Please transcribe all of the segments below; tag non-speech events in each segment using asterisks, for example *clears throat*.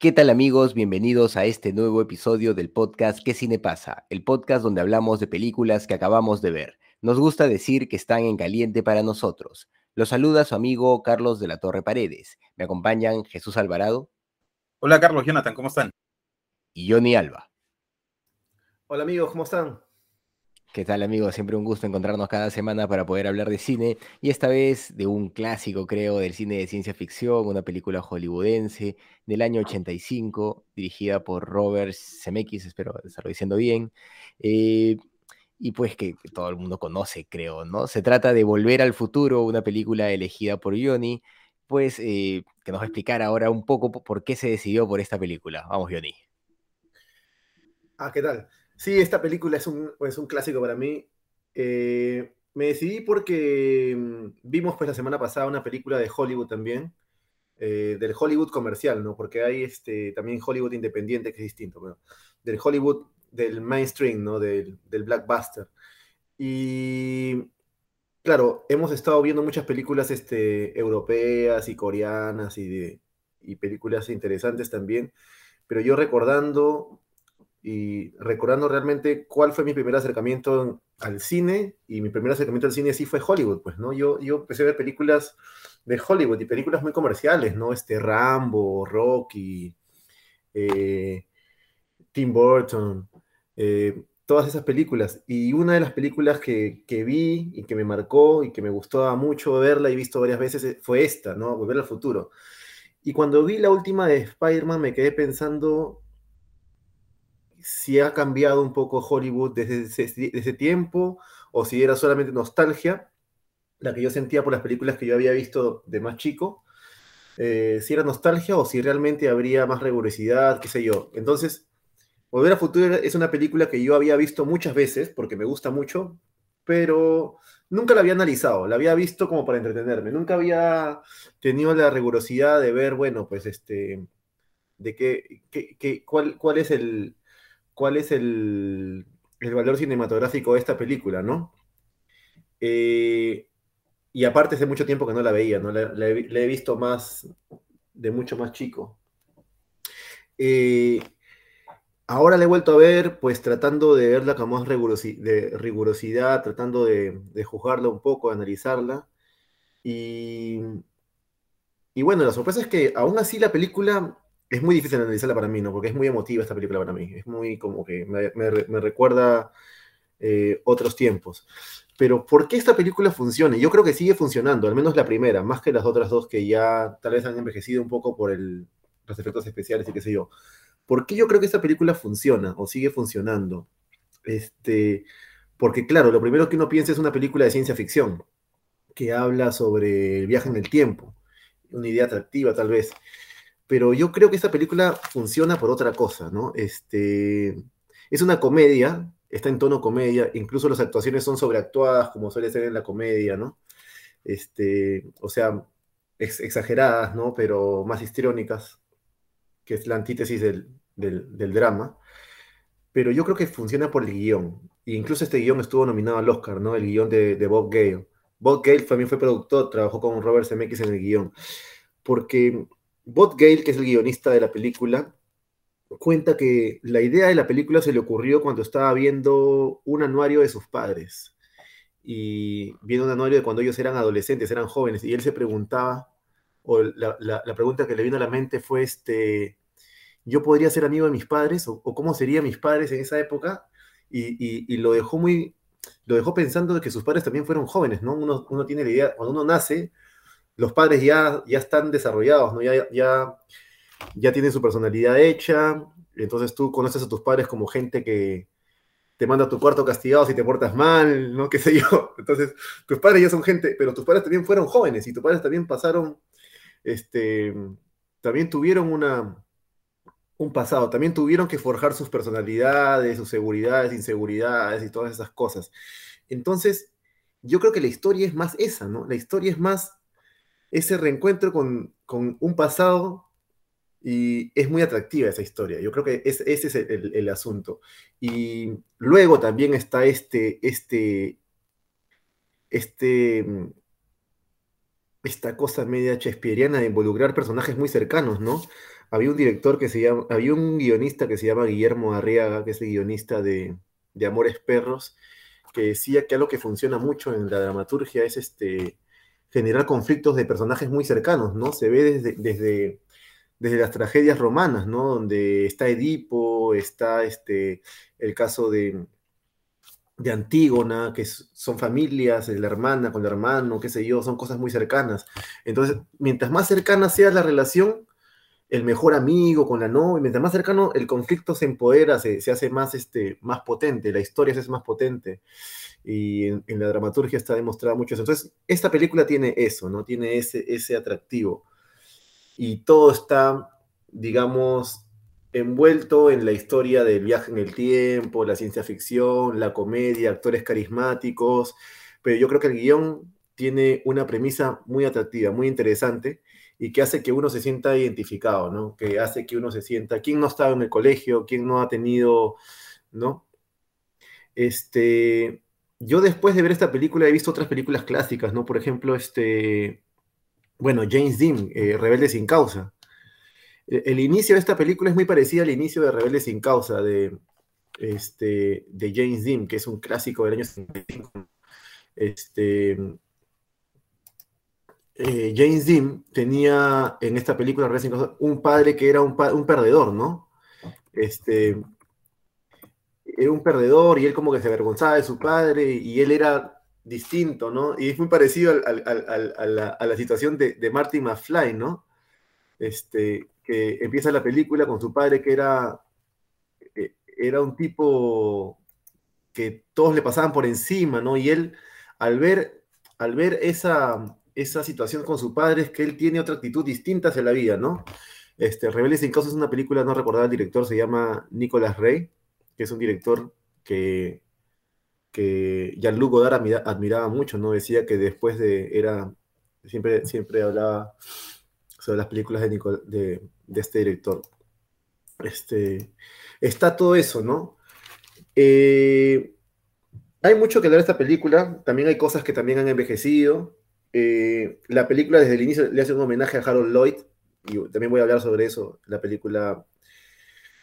¿Qué tal amigos? Bienvenidos a este nuevo episodio del podcast ¿Qué cine pasa? El podcast donde hablamos de películas que acabamos de ver. Nos gusta decir que están en caliente para nosotros. Los saluda su amigo Carlos de la Torre Paredes. Me acompañan Jesús Alvarado. Hola Carlos, Jonathan, ¿cómo están? Y Johnny Alba. Hola amigos, ¿cómo están? ¿Qué tal amigos? Siempre un gusto encontrarnos cada semana para poder hablar de cine y esta vez de un clásico creo del cine de ciencia ficción, una película hollywoodense del año 85 dirigida por Robert Zemeckis, espero estarlo diciendo bien, eh, y pues que, todo el mundo conoce creo, ¿no? Se trata de Volver al Futuro, una película elegida por Johnny, pues eh, que nos va a explicar ahora un poco por qué se decidió por esta película. Vamos Johnny. Ah, ¿qué tal? Sí, esta película es un, es un clásico para mí. Eh, me decidí porque mm, vimos pues la semana pasada una película de Hollywood también, eh, del Hollywood comercial, ¿no? Porque hay este, también Hollywood independiente que es distinto, pero del Hollywood del mainstream, ¿no? Del, del blockbuster. Y claro, hemos estado viendo muchas películas este, europeas y coreanas y, de, y películas interesantes también, pero yo recordando y recordando realmente cuál fue mi primer acercamiento al cine, y mi primer acercamiento al cine sí fue Hollywood, pues, ¿no? Yo, yo empecé a ver películas de Hollywood y películas muy comerciales, ¿no? Este Rambo, Rocky, eh, Tim Burton, eh, todas esas películas. Y una de las películas que, que, vi y que me marcó y que me gustó mucho verla y visto varias veces eh, fue esta, ¿no? Volver al futuro. Y cuando vi la última de Spider-Man me quedé pensando si ha cambiado un poco Hollywood desde ese, tiempo o si era solamente nostalgia, la que yo sentía por las películas que yo había visto de más chico, eh, si era nostalgia o si realmente habría más rigurosidad, qué sé yo. Entonces, Volver a Futuro es una película que yo había visto muchas veces porque me gusta mucho, pero nunca la había analizado, la había visto como para entretenerme, nunca había tenido la rigurosidad de ver, bueno, pues este, de qué, qué, qué cuál, cuál es el, cuál es el, el, valor cinematográfico de esta película, ¿no? Eh, y aparte hace mucho tiempo que no la veía, ¿no? La, he visto más, de mucho más chico. Eh, ahora la he vuelto a ver, pues tratando de verla con más de rigurosidad, tratando de, de, juzgarla un poco, de analizarla. Y, y bueno, la sorpresa es que aún así la película es muy difícil analizarla para mí, ¿no? Porque es muy emotiva esta película para mí. Es muy como que me, me, recuerda eh, otros tiempos. Pero ¿por qué esta película funciona? Yo creo que sigue funcionando, al menos la primera, más que las otras dos que ya tal vez han envejecido un poco por el, los efectos especiales y qué sé yo. ¿Por qué yo creo que esta película funciona o sigue funcionando? Este, porque claro, lo primero que uno piensa es una película de ciencia ficción, que habla sobre el viaje en el tiempo, una idea atractiva tal vez pero yo creo que esta película funciona por otra cosa, ¿no? Este, es una comedia, está en tono comedia, incluso las actuaciones son sobreactuadas, como suele ser en la comedia, ¿no? Este, o sea, ex exageradas, ¿no? Pero más histriónicas, que es la antítesis del, del, del, drama. Pero yo creo que funciona por el guion. E incluso este guion estuvo nominado al Oscar, ¿no? El guion de, de Bob Gale. Bob Gale también fue productor, trabajó con Robert Zemeckis en el guion. Porque Bob Gale, que es el guionista de la película, cuenta que la idea de la película se le ocurrió cuando estaba viendo un anuario de sus padres. Y viendo un anuario de cuando ellos eran adolescentes, eran jóvenes, y él se preguntaba, o la, pregunta que le vino a la mente fue, este, ¿yo podría ser amigo de mis padres? ¿O, o cómo serían mis padres en esa época? Y, lo dejó muy, lo dejó pensando de que sus padres también fueron jóvenes, ¿no? Uno, uno tiene la idea, cuando uno nace, los padres ya, ya están desarrollados, ¿no? Ya, ya, ya tienen su personalidad hecha, entonces tú conoces a tus padres como gente que te manda a tu cuarto castigado si te portas mal, ¿no? *laughs* Qué sé yo. Entonces, tus padres ya son gente, pero tus padres también fueron jóvenes y tus padres también pasaron este, también tuvieron una, un pasado, también tuvieron que forjar sus personalidades, sus seguridades, inseguridades y todas esas cosas. Entonces, yo creo que la historia es más esa, ¿no? La historia es más ese reencuentro con, un pasado y es muy atractiva esa historia. Yo creo que ese es el, asunto. Y luego también está este, este, este, esta cosa media shakespeariana de involucrar personajes muy cercanos, ¿no? Había un director que se llama, había un guionista que se llama Guillermo Arriaga, que es el guionista de, de Amores Perros, que decía que algo que funciona mucho en la dramaturgia es este, generar conflictos de personajes muy cercanos, ¿no? Se ve desde, desde, desde las tragedias romanas, ¿no? Donde está Edipo, está este, el caso de, de Antígona, que son familias, la hermana con el hermano, qué sé yo, son cosas muy cercanas. Entonces, mientras más cercana sea la relación, el mejor amigo con la novia, mientras más cercano el conflicto se empodera, se, hace más, este, más potente, la historia se hace más potente. Y en, la dramaturgia está demostrado mucho eso. Entonces, esta película tiene eso, ¿no? Tiene ese, ese atractivo. Y todo está, digamos, envuelto en la historia del viaje en el tiempo, la ciencia ficción, la comedia, actores carismáticos. Pero yo creo que el guion tiene una premisa muy atractiva, muy interesante y que hace que uno se sienta identificado, ¿no? Que hace que uno se sienta, ¿quién no estaba en el colegio? ¿Quién no ha tenido, ¿no? Este, yo después de ver esta película he visto otras películas clásicas, ¿no? Por ejemplo, este, bueno, James Dean, eh, Rebelde sin causa. E, el, inicio de esta película es muy parecido al inicio de Rebelde sin causa de, este, de James Dean, que es un clásico del año 55. Este, eh, James Dean tenía en esta película un padre que era un, perdedor, ¿no? Este, era un perdedor y él como que se avergonzaba de su padre y él era distinto, ¿no? Y es muy parecido a, la, situación de, de Marty McFly, ¿no? Este, que empieza la película con su padre que era, eh, era un tipo que todos le pasaban por encima, ¿no? Y él, al ver, al ver esa, esa situación con su padre es que él tiene otra actitud distinta hacia la vida, ¿no? Este, sin Causa es una película, no recordaba el director, se llama Nicolas Rey, que es un director que, que Jean-Luc Godard admiraba mucho, ¿no? Decía que después de, era, siempre, siempre hablaba sobre las películas de, de, este director. Este, está todo eso, ¿no? Eh, hay mucho que hablar esta película, también hay cosas que también han envejecido, eh, la película desde el inicio le hace un homenaje a Harold Lloyd, y también voy a hablar sobre eso. La película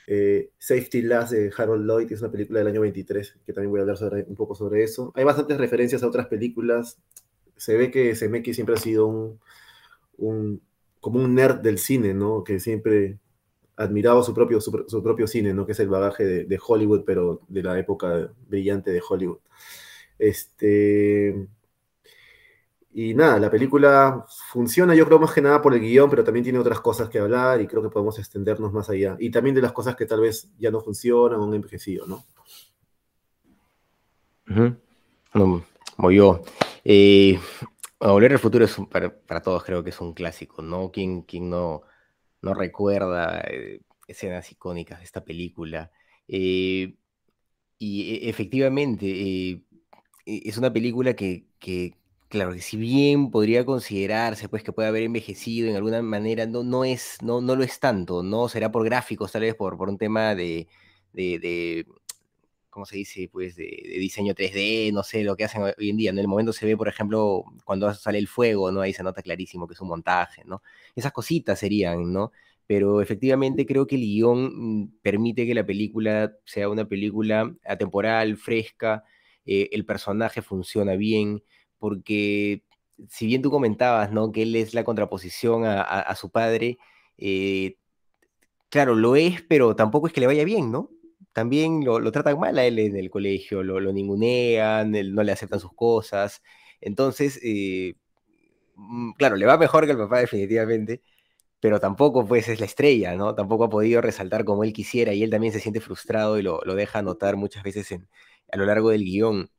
eh, Safety Last de Harold Lloyd, es una película del año 23, que también voy a hablar sobre, un poco sobre eso. Hay bastantes referencias a otras películas. Se ve que Semeki siempre ha sido un, como un nerd del cine, ¿no? Que siempre admiraba su propio, su, propio cine, ¿no? Que es el bagaje de, de Hollywood, pero de la época brillante de Hollywood. Este, y nada, la película funciona, yo creo más que nada por el guion, pero también tiene otras cosas que hablar y creo que podemos extendernos más allá. Y también de las cosas que tal vez ya no funcionan o han envejecido, ¿no? como yo. Eh, Volver futuro es para, todos creo que es un clásico, ¿no? ¿Quién, quién no, no recuerda eh, escenas icónicas de esta película? Eh, y e, efectivamente, e, es una película que Claro que si bien podría considerarse pues que puede haber envejecido en alguna manera, no, no, es, no, no lo es tanto, no será por gráficos, tal vez por, por un tema de, de, ¿cómo se dice? Pues de, diseño 3D, no sé, lo que hacen hoy en día. En el momento se ve, por ejemplo, cuando sale el fuego, ¿no? Ahí se nota clarísimo que es un montaje, ¿no? Esas cositas serían, ¿no? Pero efectivamente creo que el guion mm, permite que la película sea una película atemporal, fresca, eh, el personaje funciona bien, porque si bien tú comentabas, ¿no? Que él es la contraposición a, su padre, eh, claro, lo es, pero tampoco es que le vaya bien, ¿no? También lo, tratan mal a él en el colegio, lo, ningunean, no le aceptan sus cosas. Entonces, eh, mm, claro, le va mejor que el papá definitivamente, pero tampoco pues es la estrella, ¿no? Tampoco ha podido resaltar como él quisiera y él también se siente frustrado y lo, deja notar muchas veces a lo largo del guion.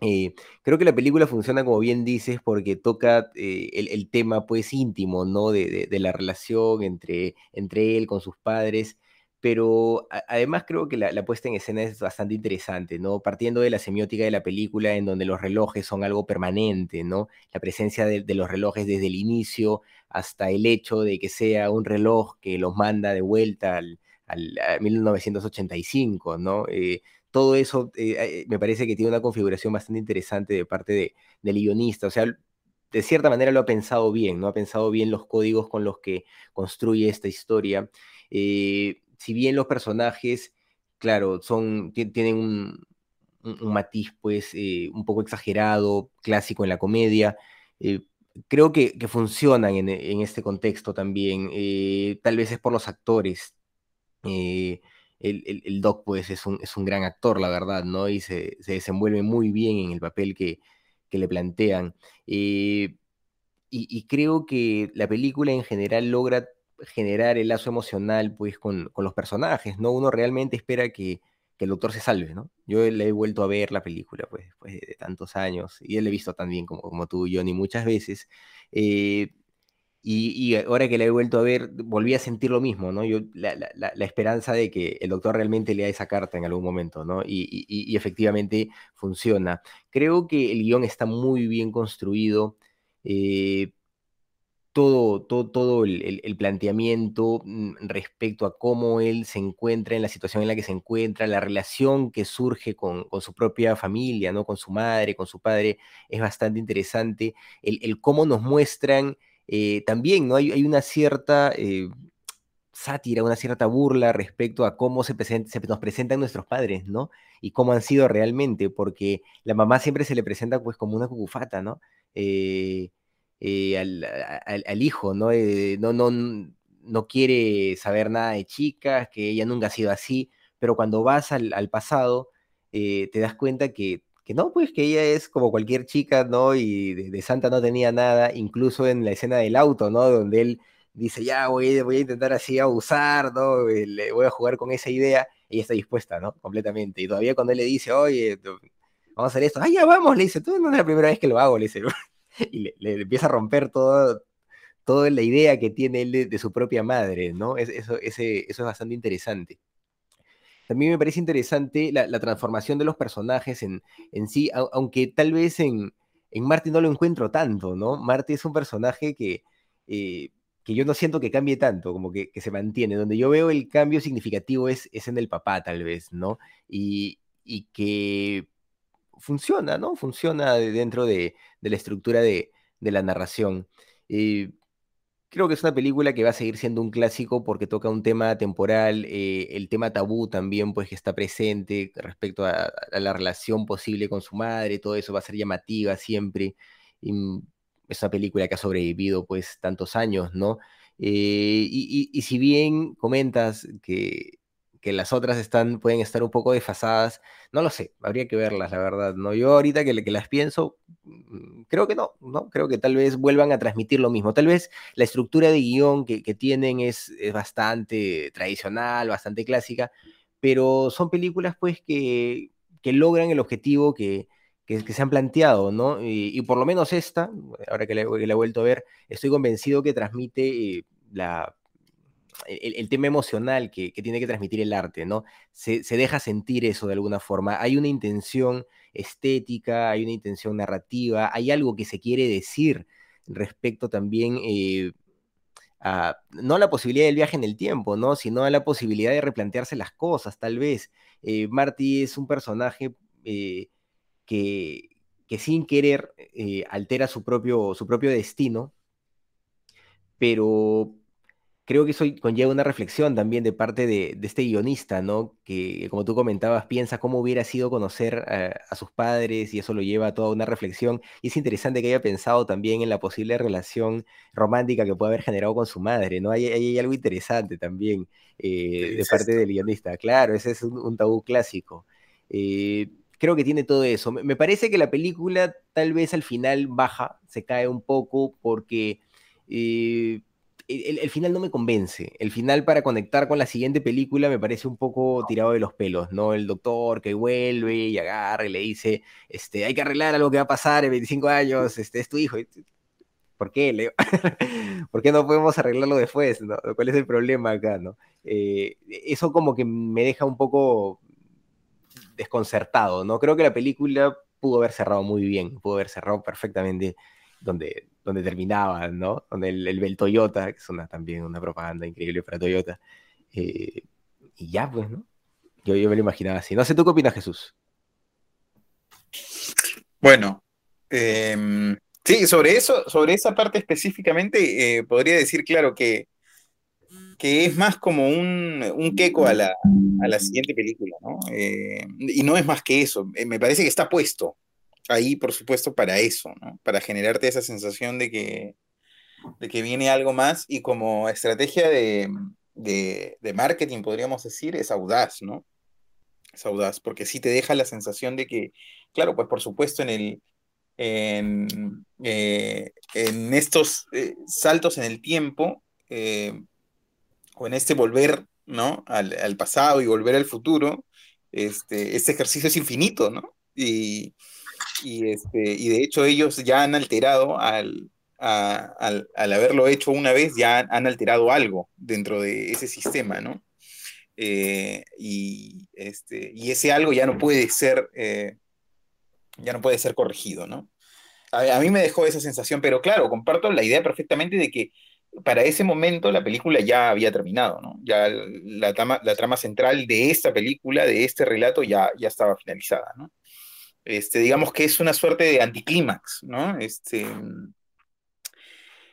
Eh, creo que la película funciona, como bien dices, porque toca eh, el, tema pues íntimo, ¿no? De, la relación entre, entre él con sus padres, pero además creo que la, puesta en escena es bastante interesante, ¿no? Partiendo de la semiótica de la película en donde los relojes son algo permanente, ¿no? La presencia de, los relojes desde el inicio hasta el hecho de que sea un reloj que los manda de vuelta al, al a 1985, ¿no? Eh, todo eso eh, eh, me parece que tiene una configuración bastante interesante de parte del guionista. O sea, de cierta manera lo ha pensado bien, ¿no? Ha pensado bien los códigos con los que construye esta historia. Eh, si bien los personajes, claro, son, tienen un, matiz, pues, un poco exagerado, clásico en la comedia, creo que, funcionan en, este contexto también. tal vez es por los actores el, Doc pues es un, es un, gran actor, la verdad, ¿no? Y se, desenvuelve muy bien en el papel que, le plantean. Eh, y, creo que la película en general logra generar el lazo emocional pues con, los personajes, ¿no? Uno realmente espera que, el doctor se salve, ¿no? Yo le he vuelto a ver la película pues después de, tantos años y él la he visto tan bien como, como tú y ni muchas veces. Eh, y, ahora que la he vuelto a ver, volví a sentir lo mismo, ¿no? Yo, la, esperanza de que el doctor realmente lea esa carta en algún momento, ¿no? Y, efectivamente funciona. Creo que el guion está muy bien construido. Eh, todo, todo, todo el, planteamiento mm, respecto a cómo él se encuentra en la situación en la que se encuentra, la relación que surge con, su propia familia, ¿no? Con su madre, con su padre, es bastante interesante. El, el cómo nos muestran eh, también ¿no? hay, una cierta eh, sátira, una cierta burla respecto a cómo se, se, nos presentan nuestros padres, ¿no? Y cómo han sido realmente, porque la mamá siempre se le presenta pues como una cucufata, ¿no? Eh, al, hijo, ¿no? no, no, no quiere saber nada de chicas, que ella nunca ha sido así, pero cuando vas al, pasado, te das cuenta que que no, pues que ella es como cualquier chica, ¿no? Y de, santa no tenía nada, incluso en la escena del auto, ¿no? Donde él dice, ya voy, voy a intentar así abusar, ¿no? Eh, le voy a jugar con esa idea, ella está dispuesta, ¿no? Completamente. Y todavía cuando él le dice, oye, vamos a hacer esto, ah, ya vamos, le dice, tú no es la primera vez que lo hago, le dice, *laughs* y le, empieza a romper todo, toda la idea que tiene él de, su propia madre, ¿no? eso, ese, eso es bastante interesante. También me parece interesante la, transformación de los personajes en, sí, aunque tal vez en, en Marty no lo encuentro tanto, ¿no? Marty es un personaje que, eh, que yo no siento que cambie tanto, como que, se mantiene. Donde yo veo el cambio significativo es, es en el papá, tal vez, ¿no? Y, que funciona, ¿no? Funciona dentro de, la estructura de, la narración. Eh, Creo que es una película que va a seguir siendo un clásico porque toca un tema temporal, eh, el tema tabú también, pues que está presente respecto a, la relación posible con su madre, todo eso va a ser llamativa siempre. Mm, es una película que ha sobrevivido pues tantos años, ¿no? Eh, y, si bien comentas que que las otras están, pueden estar un poco desfasadas. No lo sé, habría que verlas, la verdad. ¿no? Yo ahorita que, que las pienso, mm, creo que no, ¿no? Creo que tal vez vuelvan a transmitir lo mismo. Tal vez la estructura de guion que, tienen es, es, bastante tradicional, bastante clásica, pero son películas pues que, que logran el objetivo que, que, se han planteado, ¿no? Y, por lo menos esta, ahora que la, he vuelto a ver, estoy convencido que transmite eh, la el, tema emocional que, tiene que transmitir el arte, ¿no? Se, deja sentir eso de alguna forma. Hay una intención estética, hay una intención narrativa, hay algo que se quiere decir respecto también eh, a, no a la posibilidad del viaje en el tiempo, ¿no? Sino a la posibilidad de replantearse las cosas, tal vez. Eh, Marty es un personaje eh, que, que, sin querer altera su propio, su propio destino, pero creo que eso conlleva una reflexión también de parte de, este guionista, ¿no? Que, como tú comentabas, piensa cómo hubiera sido conocer a, sus padres y eso lo lleva a toda una reflexión. Y es interesante que haya pensado también en la posible relación romántica que puede haber generado con su madre, ¿no? Hay, algo interesante también eh, de parte del guionista. Claro, ese es un, tabú clásico. Eh, creo que tiene todo eso. Me, parece que la película tal vez al final baja, se cae un poco porque... Eh, el, final no me convence. El final para conectar con la siguiente película me parece un poco tirado de los pelos, ¿no? El doctor que vuelve y agarra y le dice, este, hay que arreglar algo que va a pasar en 25 años, este, es tu hijo. ¿Por qué, Leo? *laughs* ¿Por qué no podemos arreglarlo después? ¿Cuál es el problema acá, no? Eh, eso como que me deja un poco desconcertado, ¿no? Creo que la película pudo haber cerrado muy bien, pudo haber cerrado perfectamente donde, donde terminaba, ¿no? Donde el, el Toyota, que es también una propaganda increíble para Toyota. Eh, y ya, pues, ¿no? Yo, yo me lo imaginaba así. No sé, ¿tú qué opinas, Jesús? Bueno, em, sí, sobre eso, sobre esa parte específicamente, eh, podría decir, claro, que, que es más como un, un queco a la, a la siguiente película, ¿no? Eh, y no es más que eso, me parece que está puesto, ahí, por supuesto, para eso, ¿no? Para generarte esa sensación de que, de que viene algo más y como estrategia de, marketing, podríamos decir, es audaz, ¿no? Es audaz, porque sí te deja la sensación de que, claro, pues por supuesto en el... En, eh, estos eh, saltos en el tiempo eh, o en este volver ¿no? Al, pasado y volver al futuro, este, este ejercicio es infinito, ¿no? Y, y, este, y de hecho ellos ya han alterado al, al, haberlo hecho una vez, ya han alterado algo dentro de ese sistema, ¿no? Eh, y, este, y ese algo ya no puede ser, eh, ya no puede ser corregido, ¿no? A, mí me dejó esa sensación, pero claro, comparto la idea perfectamente de que para ese momento la película ya había terminado, ¿no? Ya la trama, la trama central de esta película, de este relato, ya, ya estaba finalizada, ¿no? Este, digamos que es una suerte de anticlímax, ¿no? Este,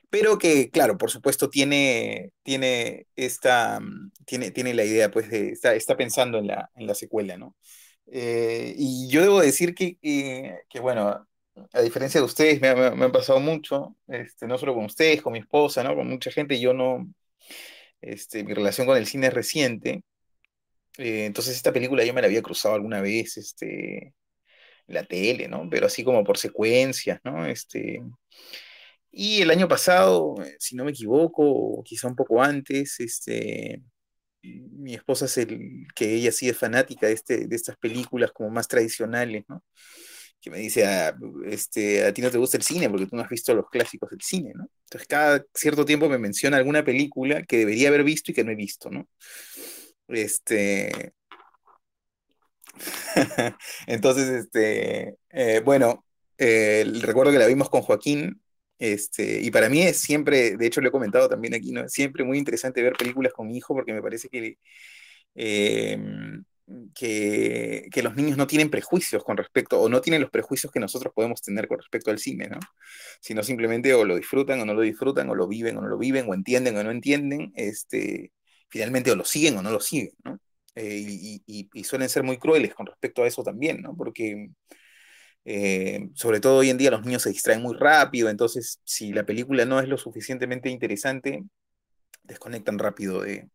pero que, claro, por supuesto, tiene, tiene, esta, tiene, tiene la idea, pues, de, está, está pensando en la, en la secuela, ¿no? Eh, y yo debo decir que, que, bueno, a diferencia de ustedes, me, me, han pasado mucho, este, no solo con ustedes, con mi esposa, ¿no? Con mucha gente, yo no, este, mi relación con el cine es reciente, eh, entonces esta película yo me la había cruzado alguna vez, este, la tele, ¿no? Pero así como por secuencias, ¿no? Este, y el año pasado, eh, si no me equivoco, quizá un poco antes, este, mi esposa es el que ella sí es fanática de, este, de estas películas como más tradicionales, ¿no? Que me dice, ah, este, a ti no te gusta el cine porque tú no has visto los clásicos del cine, ¿no? Entonces cada cierto tiempo me menciona alguna película que debería haber visto y que no he visto, ¿no? Este, *laughs* Entonces, este, eh, bueno, eh, recuerdo que la vimos con Joaquín, este, y para mí es siempre, de hecho lo he comentado también aquí, ¿no? Siempre muy interesante ver películas con mi hijo porque me parece que, em, que, que, los niños no tienen prejuicios con respecto, o no tienen los prejuicios que nosotros podemos tener con respecto al cine, ¿no? Sino simplemente o lo disfrutan o no lo disfrutan, o lo viven o no lo viven, o entienden o no entienden, este, finalmente o lo siguen o no lo siguen, ¿no? Eh, y, suelen ser muy crueles con respecto a eso también, ¿no? Porque eh, sobre todo hoy en día los niños se distraen muy rápido, entonces si la película no es lo suficientemente interesante, desconectan rápido de,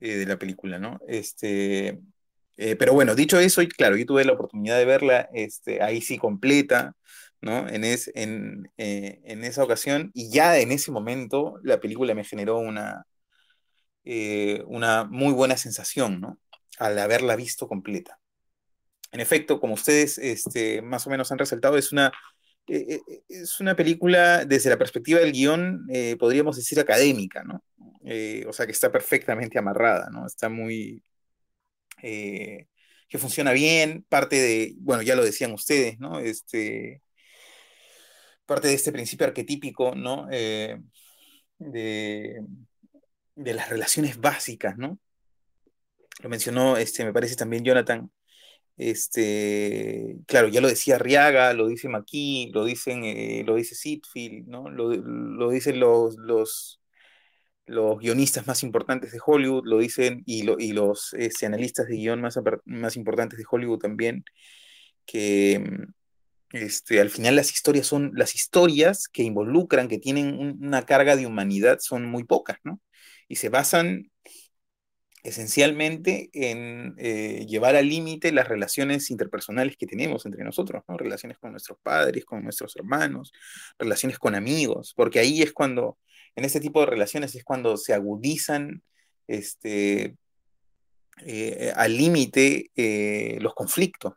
eh, de la película, ¿no? Este, pero bueno, dicho eso, claro, yo tuve la oportunidad de verla este, ahí sí completa, ¿no? En, es, en, en esa ocasión, y ya en ese momento la película me generó una, eh, una muy buena sensación, ¿no? Al haberla visto completa. En efecto, como ustedes este, más o menos han resaltado, es una, eh, eh, es una película desde la perspectiva del guion, podríamos decir académica, ¿no? o sea, que está perfectamente amarrada, ¿no? Está muy... que funciona bien, parte de, bueno, ya lo decían ustedes, ¿no? Este, parte de este principio arquetípico, ¿no? de, de las relaciones básicas, ¿no? Lo mencionó, este, me parece también Jonathan. Este, claro, ya lo decía Riaga, lo dice Maki, lo dicen, eh, lo dice Sitfield, ¿no? Lo, dicen los, los, los, guionistas más importantes de Hollywood, lo dicen, y, y los este, analistas de guion más, más importantes de Hollywood también, que este, al final las historias son, las historias que involucran, que tienen una carga de humanidad, son muy pocas, ¿no? Y se basan esencialmente en eh, llevar al límite las relaciones interpersonales que tenemos entre nosotros, ¿no? relaciones con nuestros padres, con nuestros hermanos, relaciones con amigos, porque ahí es cuando en este tipo de relaciones es cuando se agudizan este, eh, al límite eh, los conflictos,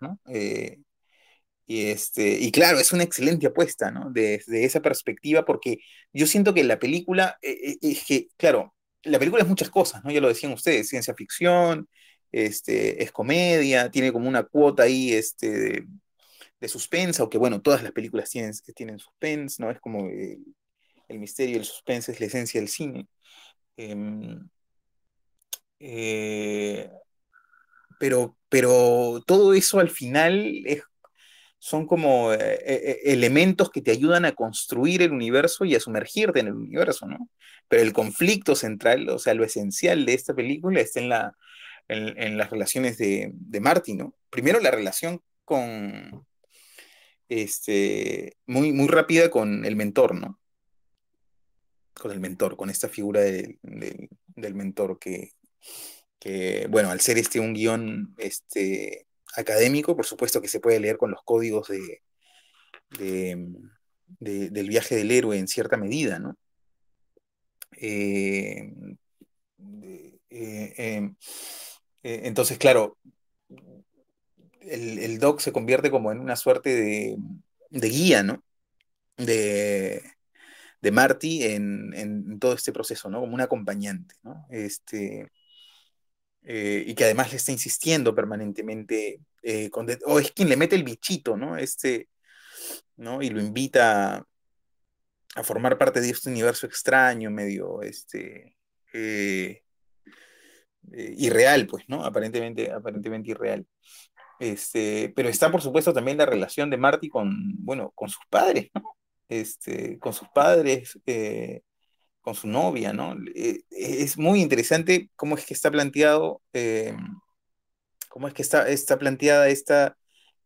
y, este, y claro, es una excelente apuesta, ¿no? Desde esa perspectiva, porque yo siento que la película, es que, claro, la película es muchas cosas, ¿no? Ya lo decían ustedes, ciencia ficción, este, es comedia, tiene como una cuota ahí este, de, de suspense, aunque bueno, todas las películas tienen, tienen suspense, ¿no? Es como el misterio, el suspense es la esencia del cine. Em, eh, pero, pero todo eso al final son como eh, eh, elementos que te ayudan a construir el universo y a sumergirte en el universo, ¿no? Pero el conflicto central, o sea, lo esencial de esta película está en, la, en, las relaciones de, de Marty, ¿no? Primero la relación con, este, muy, muy rápida con el mentor, ¿no? Con el mentor, con esta figura del mentor que, que, bueno, al ser este un guion este, académico, por supuesto que se puede leer con los códigos de, del viaje del héroe en cierta medida, ¿no? Eh, eh, eh, entonces, claro, el, el, doc se convierte como en una suerte de, guía, ¿no? De, de Marty en, en, todo este proceso, ¿no? Como un acompañante, ¿no? Este, eh, y que además le está insistiendo permanentemente, eh, o es quien le mete el bichito, ¿no? Este, ¿no? Y lo invita a, formar parte de este universo extraño, medio, este, eh, irreal, pues, ¿no? Aparentemente, aparentemente irreal. Este, pero está, por supuesto, también la relación de Marty con, bueno, con sus padres, ¿no? Este, con sus padres, con su novia, ¿no? Eh, es muy interesante cómo es que está planteado, eh, cómo es que está, planteada esta,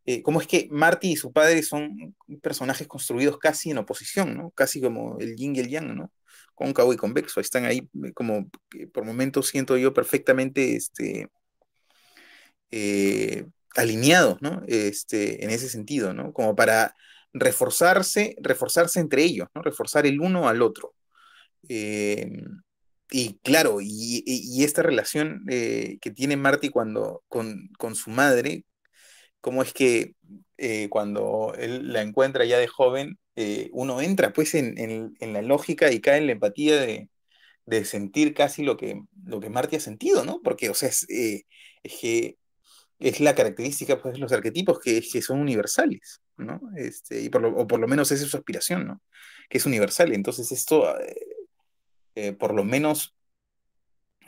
eh, cómo es que Marty y su padre son personajes construidos casi en oposición, ¿no? Casi como el yin y el yang, ¿no? Cóncavo y convexo, están ahí como, por momentos siento yo perfectamente, este, alineados, ¿no? Este, en ese sentido, ¿no? Como para reforzarse, reforzarse entre ellos, ¿no? Reforzar el uno al otro. Em, y claro, y, esta relación eh, que tiene Marty cuando, con, su madre, cómo es que eh, cuando él la encuentra ya de joven, eh, uno entra pues en, la lógica y cae en la empatía de, sentir casi lo que, lo que Marty ha sentido, ¿no? Porque, o sea, es, que es la característica pues, de los arquetipos que, que son universales, ¿no? Este, y por lo, o por lo menos esa es su aspiración, ¿no? Que es universal. Entonces esto eh, por lo menos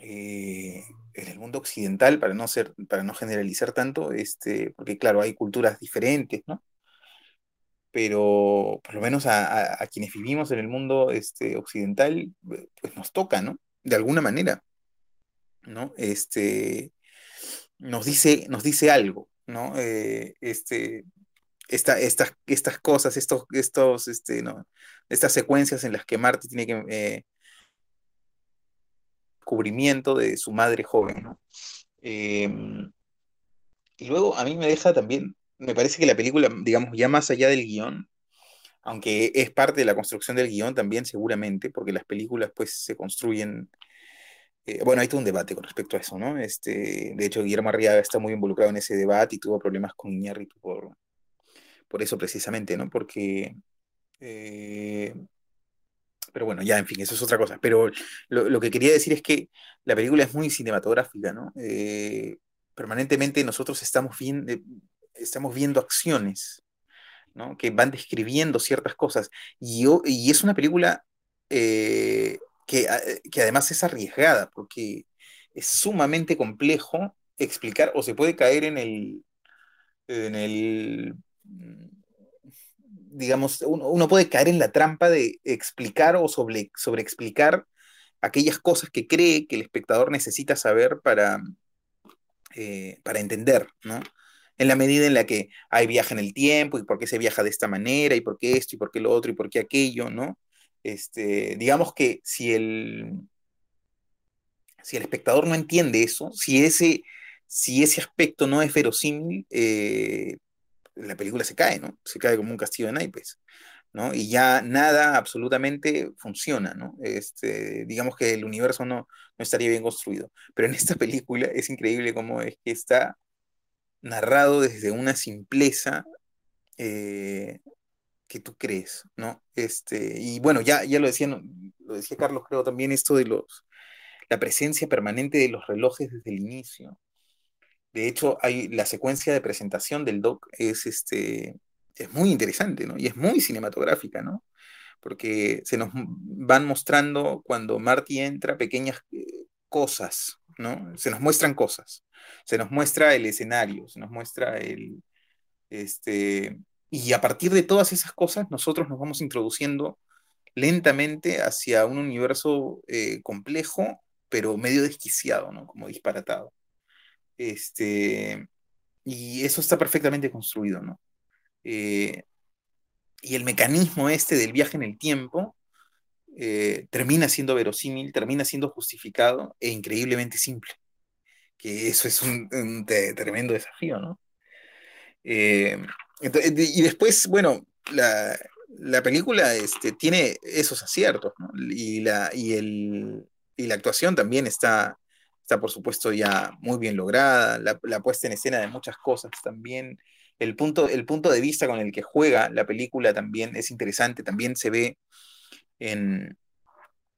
eh, en el mundo occidental, para no, ser, para no generalizar tanto, este, porque claro, hay culturas diferentes, ¿no? Pero por lo menos a, quienes vivimos en el mundo este, occidental, pues nos toca, ¿no? De alguna manera, ¿no? Este, nos dice, nos dice algo, ¿no? Eh, este, esta, estas, estas cosas, estos, estos, este, ¿no? estas secuencias en las que Marte tiene que descubrimiento de su madre joven, ¿no? Em, y luego a mí me deja también, me parece que la película, digamos, ya más allá del guion, aunque es parte de la construcción del guion también seguramente, porque las películas pues se construyen, eh, bueno, hay todo un debate con respecto a eso, ¿no? Este, de hecho, Guillermo Arriaga está muy involucrado en ese debate y tuvo problemas con Iñárritu por, por eso precisamente, ¿no? Porque eh, pero bueno, ya, en fin, eso es otra cosa. Pero lo, que quería decir es que la película es muy cinematográfica, ¿no? Eh, permanentemente nosotros estamos, eh, estamos viendo acciones, ¿no? Que van describiendo ciertas cosas. Y, y es una película eh, que, que además es arriesgada, porque es sumamente complejo explicar, o se puede caer en el, en el digamos, uno, puede caer en la trampa de explicar o sobre, sobre explicar aquellas cosas que cree que el espectador necesita saber para, eh, para entender, ¿no? En la medida en la que hay viaje en el tiempo y por qué se viaja de esta manera y por qué esto y por qué lo otro y por qué aquello, ¿no? Este, digamos que si el, si el espectador no entiende eso, si ese, si ese aspecto no es verosímil, eh, la película se cae, ¿no? Se cae como un castillo de naipes. ¿no? Y ya nada absolutamente funciona, ¿no? Este, digamos que el universo no, no estaría bien construido. Pero en esta película es increíble cómo es que está narrado desde una simpleza eh, que tú crees, ¿no? Este, y bueno, ya, ya lo, decía, lo decía Carlos, creo también esto de los, la presencia permanente de los relojes desde el inicio. De hecho, hay la secuencia de presentación del doc es, este, es muy interesante, ¿no? Y es muy cinematográfica, ¿no? Porque se nos van mostrando cuando Marty entra pequeñas eh, cosas, ¿no? Se nos muestran cosas. Se nos muestra el escenario, se nos muestra el, este, y a partir de todas esas cosas, nosotros nos vamos introduciendo lentamente hacia un universo eh, complejo, pero medio desquiciado, ¿no? Como disparatado. Este, y eso está perfectamente construido, ¿no? Eh, y el mecanismo este del viaje en el tiempo eh, termina siendo verosímil, termina siendo justificado e increíblemente simple. Que eso es un, tremendo desafío, ¿no? y después, bueno, la, la película este, tiene esos aciertos, ¿no? Y la, y, el, y la actuación también está, está, por supuesto, ya muy bien lograda, la, puesta en escena de muchas cosas también. El punto, el punto de vista con el que juega la película también es interesante, también se ve en,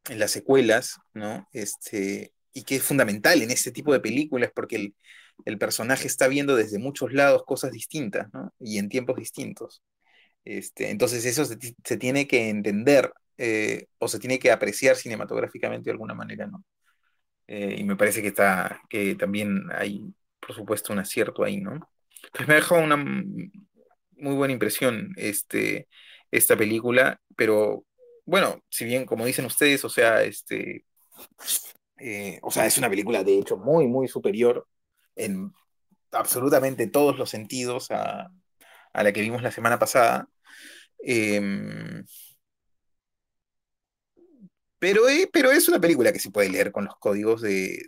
en las secuelas, ¿no? Este, y que es fundamental en este tipo de películas porque el, el personaje está viendo desde muchos lados cosas distintas, ¿no? Y en tiempos distintos. Este, entonces eso se, tiene que entender eh, o se tiene que apreciar cinematográficamente de alguna manera, ¿no? Eh, y me parece que, está, que también hay, por supuesto, un acierto ahí, ¿no? Pues me ha dejado una muy buena impresión este, esta película, pero bueno, si bien como dicen ustedes, o sea, este, eh, o sea, es una película de hecho muy, muy superior en absolutamente todos los sentidos a, la que vimos la semana pasada. Em, pero, eh, pero, es una película que se puede leer con los códigos del,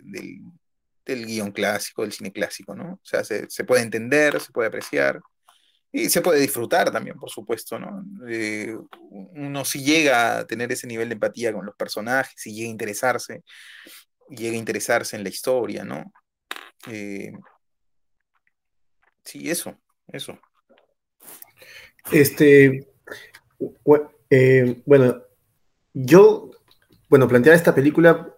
guion clásico, del cine clásico, ¿no? O sea, se, puede entender, se puede apreciar y se puede disfrutar también, por supuesto, ¿no? Eh, uno si llega a tener ese nivel de empatía con los personajes, si llega a interesarse, llega a interesarse en la historia, ¿no? Eh, sí, eso, eso. Este, eh, bueno, yo, bueno, planteaba esta película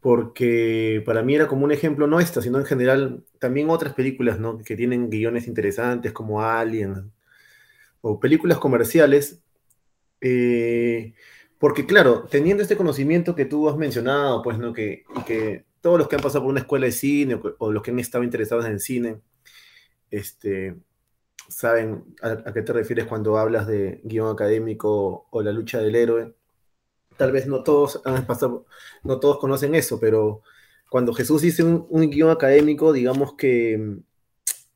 porque para mí era como un ejemplo, no esta, sino en general, también otras películas, ¿no? Que tienen guiones interesantes como Alien, o películas comerciales, eh, porque claro, teniendo este conocimiento que tú has mencionado, pues, ¿no? Que, que todos los que han pasado por una escuela de cine o, los que han estado interesados en cine, este, saben a, qué te refieres cuando hablas de guion académico o la lucha del héroe. Tal vez no todos *laughs* han pasado, no todos conocen eso, pero cuando Jesús dice un, guion académico, digamos que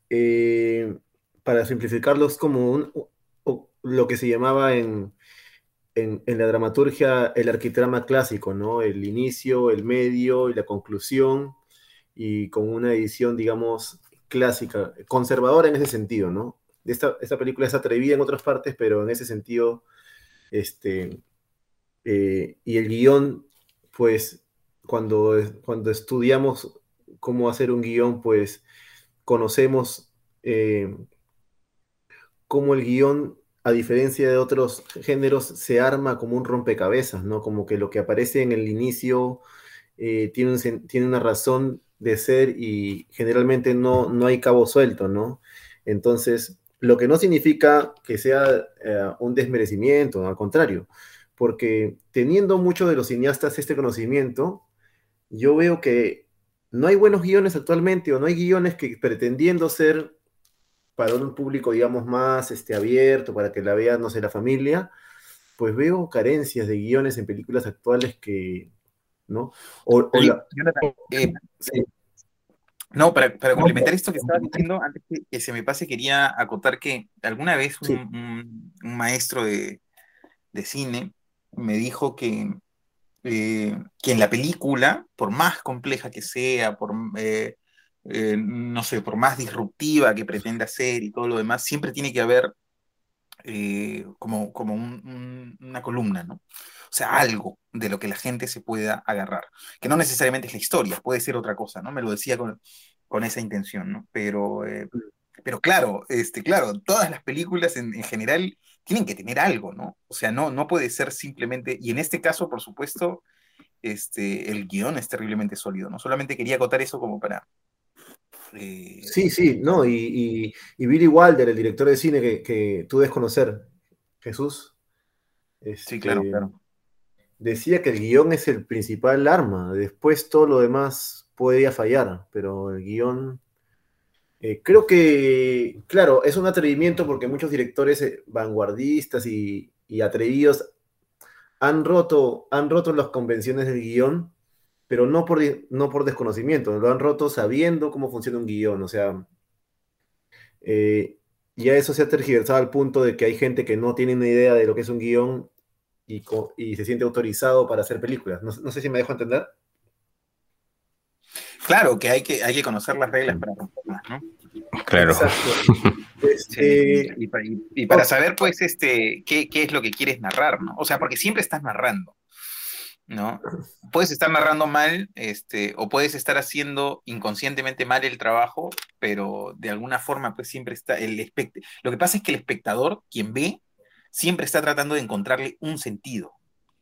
eh, para simplificarlo es como lo que se llamaba en, en, la dramaturgia el arquitrama clásico, ¿no? El inicio, el medio y la conclusión, y con una edición, digamos, clásica, conservadora en ese sentido, ¿no? Esta, esta película es atrevida en otras partes, pero en ese sentido, este, eh, y el guion, pues, cuando, cuando estudiamos cómo hacer un guion, pues, conocemos eh, cómo el guion a diferencia de otros géneros, se arma como un rompecabezas, ¿no? Como que lo que aparece en el inicio eh, tiene, tiene, una razón de ser y generalmente no, no hay cabo suelto, ¿no? Entonces, lo que no significa que sea un desmerecimiento, al contrario, porque teniendo muchos de los cineastas este conocimiento, yo veo que no hay buenos guiones actualmente o no hay guiones que pretendiendo ser para un público, digamos, más este, abierto, para que la vea, no sé, la familia, pues veo carencias de guiones en películas actuales que, ¿no? O, eh, No, para, complementar esto que estaba diciendo, antes que, se me pase, quería acotar que alguna vez un, maestro de, cine me dijo que, eh, que en la película, por más compleja que sea, por eh, eh, no sé, por más disruptiva que pretenda ser y todo lo demás, siempre tiene que haber como, como una columna, ¿no? O sea, algo de lo que la gente se pueda agarrar, que no necesariamente es la historia, puede ser otra cosa, ¿no? Me lo decía con, con esa intención, ¿no? Pero, eh, pero claro, este, claro, todas las películas en, en, general tienen que tener algo, ¿no? O sea, no, no puede ser simplemente, y en este caso, por supuesto, este, el guion es terriblemente sólido, ¿no? Solamente quería acotar eso como para, eh, sí, sí, no, y, Billy Wilder, el director de cine que, tú debes conocer, Jesús. sí, claro, este, claro. Decía que el guion es el principal arma, después todo lo demás podría fallar, pero el guion... Eh, creo que, claro, es un atrevimiento porque muchos directores eh, vanguardistas y, atrevidos han roto, han roto las convenciones del guion pero no por, no por desconocimiento, lo han roto sabiendo cómo funciona un guion, o sea, eh, ya eso se ha tergiversado al punto de que hay gente que no tiene ni idea de lo que es un guion y, se siente autorizado para hacer películas. No, sé si me dejo entender. Claro, que hay que, hay que conocer las reglas para romperlas, ¿no? Claro. *laughs* Este, y, para saber, pues, este, qué, qué, es lo que quieres narrar, ¿no? O sea, porque siempre estás narrando. ¿no? Puedes estar narrando mal, este, o puedes estar haciendo inconscientemente mal el trabajo, pero de alguna forma, pues siempre está el espectador. Lo que pasa es que el espectador, quien ve, siempre está tratando de encontrarle un sentido.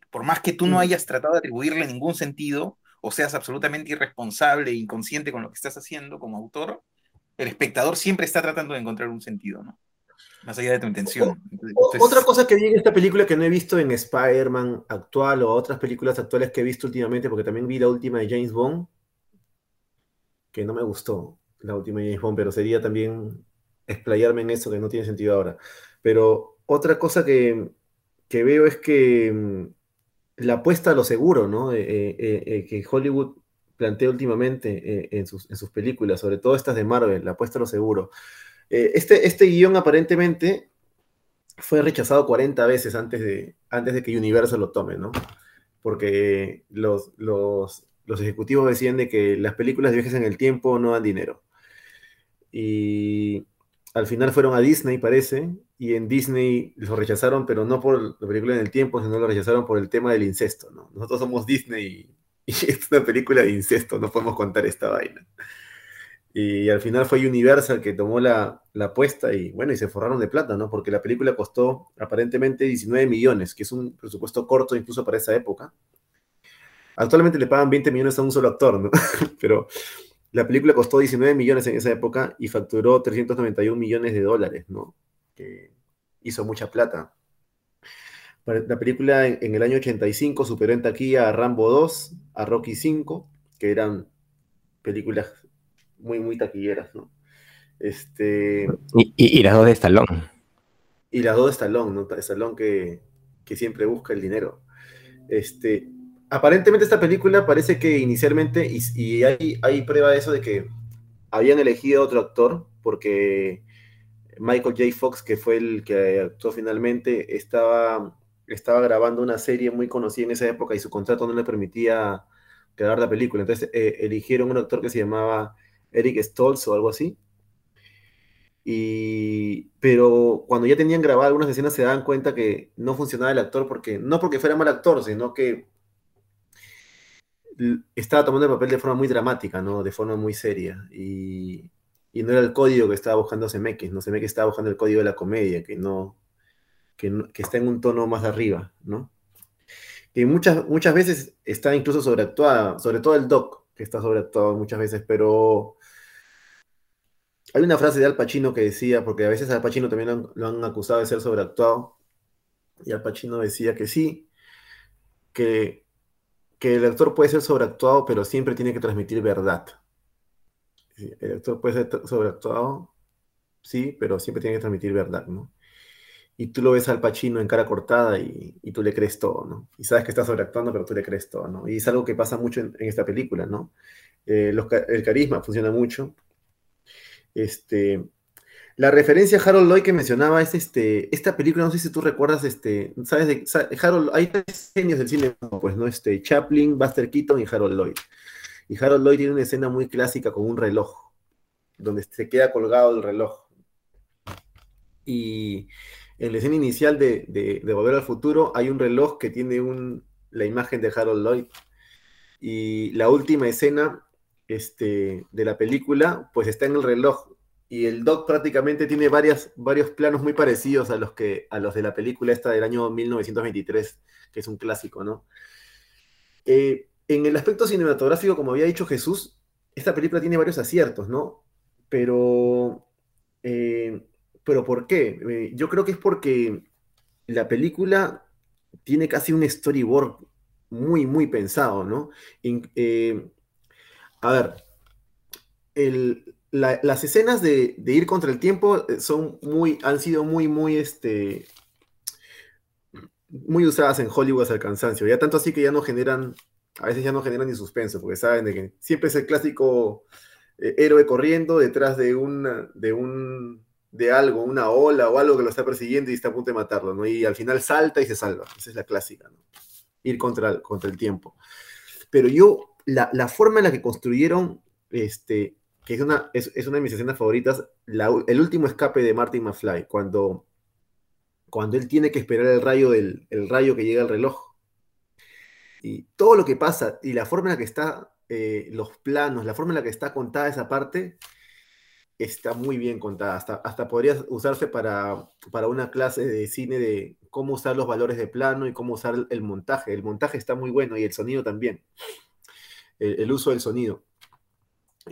Por más que tú no mm. hayas tratado de atribuirle ningún sentido, o seas absolutamente irresponsable e inconsciente con lo que estás haciendo como autor, el espectador siempre está tratando de encontrar un sentido, ¿no? Más allá de tu intención. Otra cosa que vi en esta película que no he visto en Spider-Man actual o otras películas actuales que he visto últimamente, porque también vi la última de James Bond, que no me gustó la última de James Bond, pero sería también explayarme en eso que no tiene sentido ahora. Pero otra cosa que, veo es que mm, la apuesta a lo seguro, ¿no? Eh, eh, eh, que Hollywood plantea últimamente en sus, películas, sobre todo estas de Marvel, la apuesta a lo seguro. Este, este guion aparentemente fue rechazado 40 veces antes de, que Universal lo tome, ¿no? Porque los, los, ejecutivos decían de que las películas de viajes en el tiempo no dan dinero. Y al final fueron a Disney, parece, y en Disney lo rechazaron, pero no por la película en el tiempo, sino lo rechazaron por el tema del incesto, ¿no? Nosotros somos Disney *laughs* y, es una película de incesto, no podemos contar esta vaina. Y al final fue Universal que tomó la, apuesta y bueno, y se forraron de plata, ¿no? Porque la película costó aparentemente 19 millones, que es un presupuesto corto incluso para esa época. Actualmente le pagan 20 millones a un solo actor, ¿no? *laughs* Pero la película costó 19 millones en esa época y facturó 391 millones de dólares, ¿no? Que hizo mucha plata. La película en, el año 85 superó en taquilla a Rambo 2, a Rocky 5, que eran películas muy, muy taquilleras, ¿no? Este... Y, las dos de Stallone. Y las dos de Stallone, ¿no? Stallone que, que siempre busca el dinero. Este, aparentemente esta película parece que inicialmente, y, hay, hay, prueba de eso, de que habían elegido otro actor, porque Michael J. Fox, que fue el que actuó finalmente, estaba, estaba grabando una serie muy conocida en esa época y su contrato no le permitía grabar la película. Entonces eh, eligieron un actor que se llamaba Eric Stoltz o algo así. Y, pero cuando ya tenían grabadas algunas escenas se daban cuenta que no funcionaba el actor porque no porque fuera mal actor, sino que estaba tomando el papel de forma muy dramática, ¿no? De forma muy seria. Y, no era el código que estaba buscando Zemeckis, ¿no? Zemeckis estaba buscando el código de la comedia, que no, que, está en un tono más arriba, ¿no? Que muchas, muchas veces está incluso sobreactuada, sobre todo el Doc, que está sobreactuado muchas veces, pero hay una frase de Al Pacino que decía, porque a veces Al Pacino también lo han, acusado de ser sobreactuado, y Al Pacino decía que sí, que, que el actor puede ser sobreactuado, pero siempre tiene que transmitir verdad. El actor puede ser sobreactuado, sí, pero siempre tiene que transmitir verdad, ¿no? Y tú lo ves al Pacino en cara cortada y, tú le crees todo, ¿no? Y sabes que está sobreactuando, pero tú le crees todo, ¿no? Y es algo que pasa mucho en, esta película, ¿no? Eh, el carisma funciona mucho, este, la referencia a Harold Lloyd que mencionaba es este, esta película, no sé si tú recuerdas, este, sabes de Harold, hay tres genios del cine, pues, ¿no? Este, Chaplin, Buster Keaton y Harold Lloyd. Y Harold Lloyd tiene una escena muy clásica con un reloj, donde se queda colgado el reloj. Y en la escena inicial de, de, Volver al Futuro hay un reloj que tiene un, la imagen de Harold Lloyd. Y la última escena este, de la película, pues está en el reloj. Y el Doc prácticamente tiene varias, varios planos muy parecidos a los, que, a los de la película esta del año 1923, que es un clásico, ¿no? Eh, en el aspecto cinematográfico, como había dicho Jesús, esta película tiene varios aciertos, ¿no? Pero eh, ¿Pero por qué? Eh, yo creo que es porque la película tiene casi un storyboard muy, muy pensado, ¿no? A ver, las escenas de, ir contra el tiempo eh, son muy, han sido muy, muy, este, muy usadas en Hollywood hasta el cansancio. Ya tanto así que ya no generan, a veces ya no generan ni suspenso, porque saben de que siempre es el clásico héroe corriendo detrás de, de un de algo, una ola o algo que lo está persiguiendo y está a punto de matarlo, ¿no? Y al final salta y se salva. Esa es la clásica, ¿no? Ir contra, contra el tiempo. Pero yo, la, forma en la que construyeron, este, que es una, es, una de mis escenas favoritas, el último escape de Martin McFly, cuando, cuando él tiene que esperar el rayo, del, el rayo que llega al reloj. Y todo lo que pasa y la forma en la que está, eh, los planos, la forma en la que está contada esa parte, está muy bien contada. Hasta, hasta podría usarse para, para una clase de cine de cómo usar los valores de plano y cómo usar el montaje. El montaje está muy bueno y el sonido también. El, uso del sonido.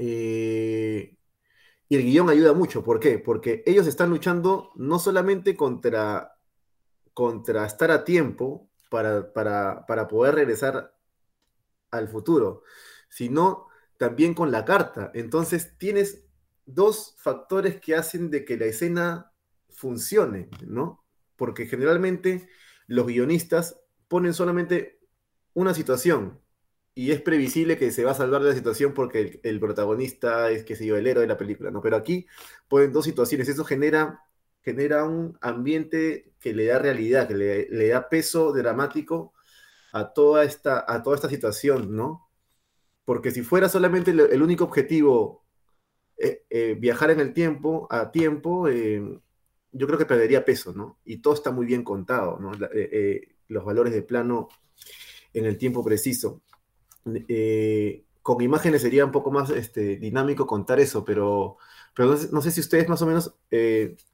Eh, y el guion ayuda mucho. ¿Por qué? Porque ellos están luchando no solamente contra, contra estar a tiempo para, para, para poder regresar al futuro, sino también con la carta. Entonces tienes dos factores que hacen de que la escena funcione, ¿no? Porque generalmente los guionistas ponen solamente una situación y es previsible que se va a salvar de la situación porque el, protagonista es, que se yo, el héroe de la película, ¿no? Pero aquí ponen dos situaciones, eso genera, genera un ambiente que le da realidad, que le, da peso dramático a toda, esta, a toda esta situación, ¿no? Porque si fuera solamente el único objetivo eh, eh, viajar en el tiempo, a tiempo, eh, yo creo que perdería peso, ¿no? Y todo está muy bien contado, ¿no? los valores de plano en el tiempo preciso. Con imágenes sería un poco más este, dinámico contar eso, pero, pero no, sé, si ustedes más o menos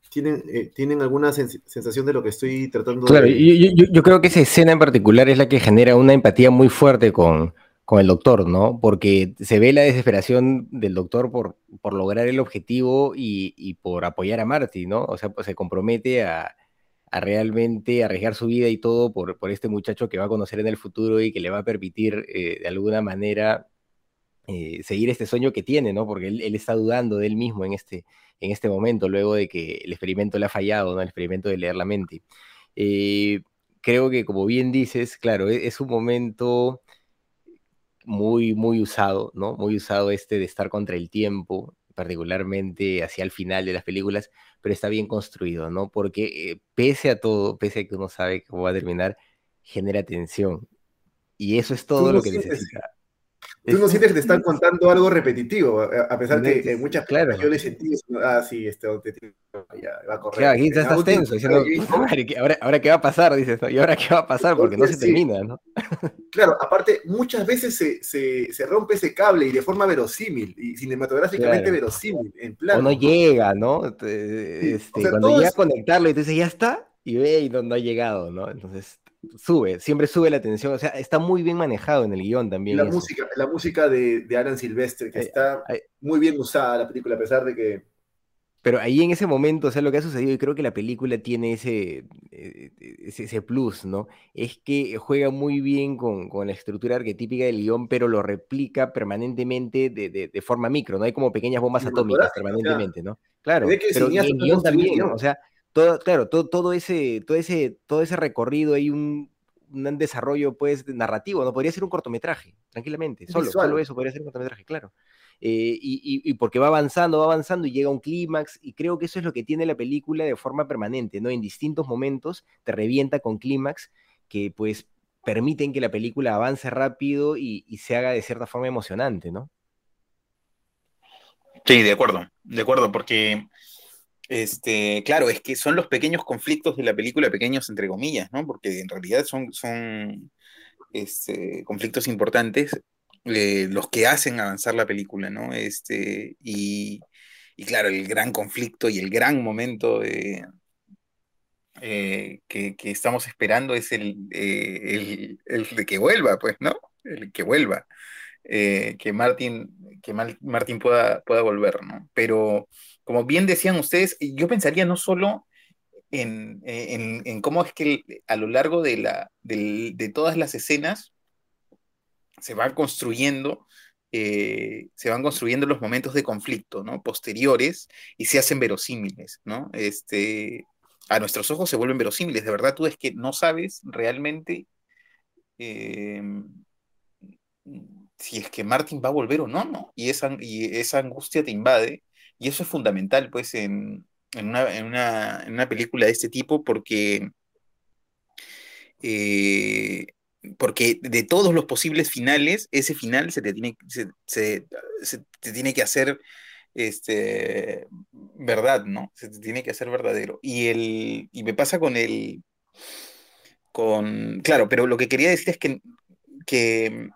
tienen, tienen alguna sensación de lo que estoy tratando claro, de... Yo, yo, creo que esa escena en particular es la que genera una empatía muy fuerte con, con el doctor, ¿no? Porque se ve la desesperación del doctor por, por lograr el objetivo y, por apoyar a Marty, ¿no? O sea, pues se compromete a, realmente arriesgar su vida y todo por, por, este muchacho que va a conocer en el futuro y que le va a permitir eh, de alguna manera eh, seguir este sueño que tiene, ¿no? Porque él, está dudando de él mismo en este, en este momento, luego de que el experimento le ha fallado, ¿no? El experimento de leer la mente. Eh, creo que, como bien dices, claro, e, es un momento muy, muy usado, ¿no? Muy usado este de estar contra el tiempo, particularmente hacia el final de las películas, pero está bien construido, ¿no? Porque eh, pese a todo, pese a que uno sabe cómo va a terminar, genera tensión. Y eso es todo lo que necesita. Tú no sientes que te están contando algo repetitivo, a pesar de que muchas claro. yo le sentí, ah, sí, este ya va a correr. Claro, aquí estás tenso, diciendo, ahora, ahora qué va a pasar, dices, ¿y ahora qué va a pasar? Porque no se termina, ¿no? *laughs* Claro, aparte, muchas veces se, se, se, rompe ese cable y de forma verosímil, y cinematográficamente verosímil, en plan. O no llega, ¿no? Este, cuando llega a conectarlo y tú dices, ya está, y ve y no, no ha llegado, ¿no? Entonces sube, siempre sube la tensión, o sea, está muy bien manejado en el guion también. La música, la música de, de Alan Silvestre, que está muy bien usada la película, a pesar de que... Pero ahí en ese momento, o sea, lo que ha sucedido, y creo que la película tiene ese, eh, ese, plus, ¿no? Es que juega muy bien con, con, la estructura arquetípica del guion, pero lo replica permanentemente de, de, forma micro, ¿no? Hay como pequeñas bombas atómicas permanentemente, ¿no? Claro, pero el guion también, o sea, todo, claro, todo, todo, ese, todo, ese, todo ese recorrido, hay un, un desarrollo pues narrativo, ¿no? Podría ser un cortometraje, tranquilamente, solo, solo eso podría ser un cortometraje, claro. Eh, y, y, porque va avanzando, va avanzando y llega a un clímax, y creo que eso es lo que tiene la película de forma permanente, ¿no? En distintos momentos te revienta con clímax que pues permiten que la película avance rápido y, y, se haga de cierta forma emocionante, ¿no? Sí, de acuerdo, de acuerdo, porque Este, claro, es que son los pequeños conflictos de la película, pequeños entre comillas, ¿no? Porque en realidad son, son este, conflictos importantes eh, los que hacen avanzar la película, ¿no? Este, y, y claro, el gran conflicto y el gran momento eh, que, que, estamos esperando es el, eh, el, el, de que vuelva, pues, ¿no? El que vuelva. Que Martin, que Martin pueda, pueda volver, ¿no? Pero como bien decían ustedes, yo pensaría no solo en, en cómo es que a lo largo de, todas las escenas se van construyendo eh, se van construyendo los momentos de conflicto, ¿no? Posteriores y se hacen verosímiles, ¿no? Este, a nuestros ojos se vuelven verosímiles. De verdad, tú es que no sabes realmente eh, si es que Martin va a volver o no, ¿no? Y esa angustia te invade. Y eso es fundamental, pues, en, una, en, una, en una, película de este tipo, porque, eh, porque de todos los posibles finales, ese final se te tiene, se, se, te tiene que hacer este, verdad, ¿no? Se tiene que hacer verdadero. Y, el, y me pasa con el, con, claro, pero lo que quería decir es que, que,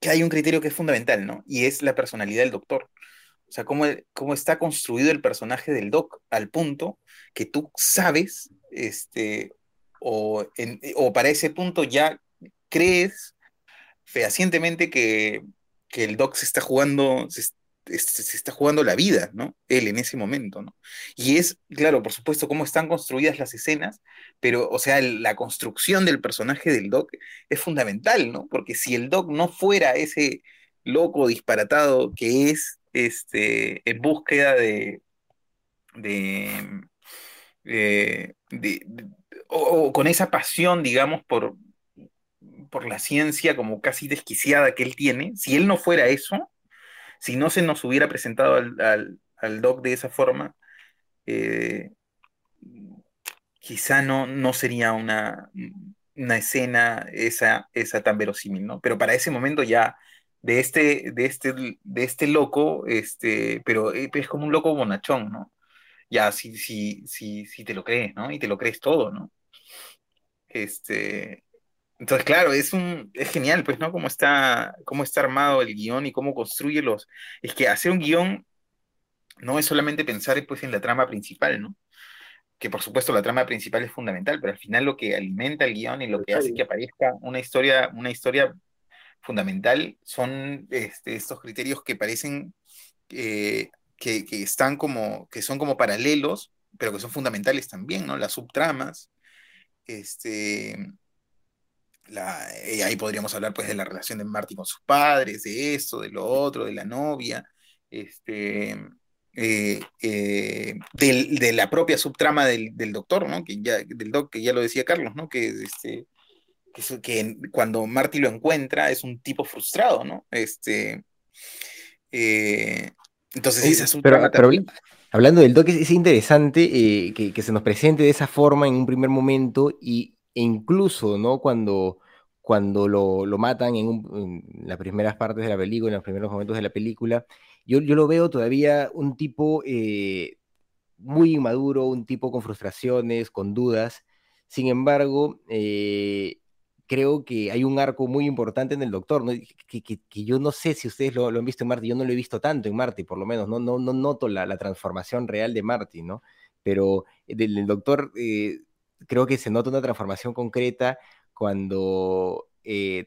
que, hay un criterio que es fundamental, ¿no? Y es la personalidad del doctor. O sea, cómo, cómo está construido el personaje del doc al punto que tú sabes, este, o, o para ese punto ya crees fehacientemente que, que el doc se está jugando, se, se está jugando la vida, ¿no? Él en ese momento, ¿no? Y es, claro, por supuesto, cómo están construidas las escenas, pero, o sea, la construcción del personaje del Doc es fundamental, ¿no? Porque si el Doc no fuera ese loco disparatado que es, este, en búsqueda de, de, de, de, o, con esa pasión, digamos, por, por la ciencia como casi desquiciada que él tiene, si él no fuera eso, si no se nos hubiera presentado al, al, al doc de esa forma, eh, quizá no, no sería una, una escena esa, esa tan verosímil, ¿no? Pero para ese momento ya de este, de este, de este loco, este, pero es como un loco bonachón, ¿no? Ya, si, si, si, si te lo crees, ¿no? Y te lo crees todo, ¿no? Este, entonces, claro, es un, es genial, pues, ¿no? Cómo está, cómo está armado el guion y cómo construye los. Es que hacer un guion no es solamente pensar pues, en la trama principal, ¿no? Que por supuesto la trama principal es fundamental, pero al final lo que alimenta el guion y lo que hace que aparezca una historia, una historia fundamental son este, estos criterios que parecen eh, que, que, están como, que son como paralelos, pero que son fundamentales también, ¿no? Las subtramas, este, eh, ahí podríamos hablar pues de la relación de Marty con sus padres, de esto, de lo otro, de la novia, este, eh, de la propia subtrama del, del, doctor, ¿no? Que ya, del doc, que ya lo decía Carlos, ¿no? Que, este, que, que cuando Marty lo encuentra es un tipo frustrado, ¿no? Este, entonces esa subtrama pero, pero, hablando del doc, es, es interesante que, que se nos presente de esa forma en un primer momento y e incluso, ¿no? Cuando, cuando lo, lo matan en, un, en, las primeras partes de la película, en los primeros momentos de la película, yo, yo lo veo todavía un tipo eh, muy inmaduro, un tipo con frustraciones, con dudas. Sin embargo, eh, creo que hay un arco muy importante en el Doctor, ¿no? que, que, que, yo no sé si ustedes lo, lo, han visto en Marty, yo no lo he visto tanto en Marty, por lo menos, no, no, no noto la, la transformación real de Marty, ¿no? Pero del, del Doctor eh, creo que se nota una transformación concreta cuando eh,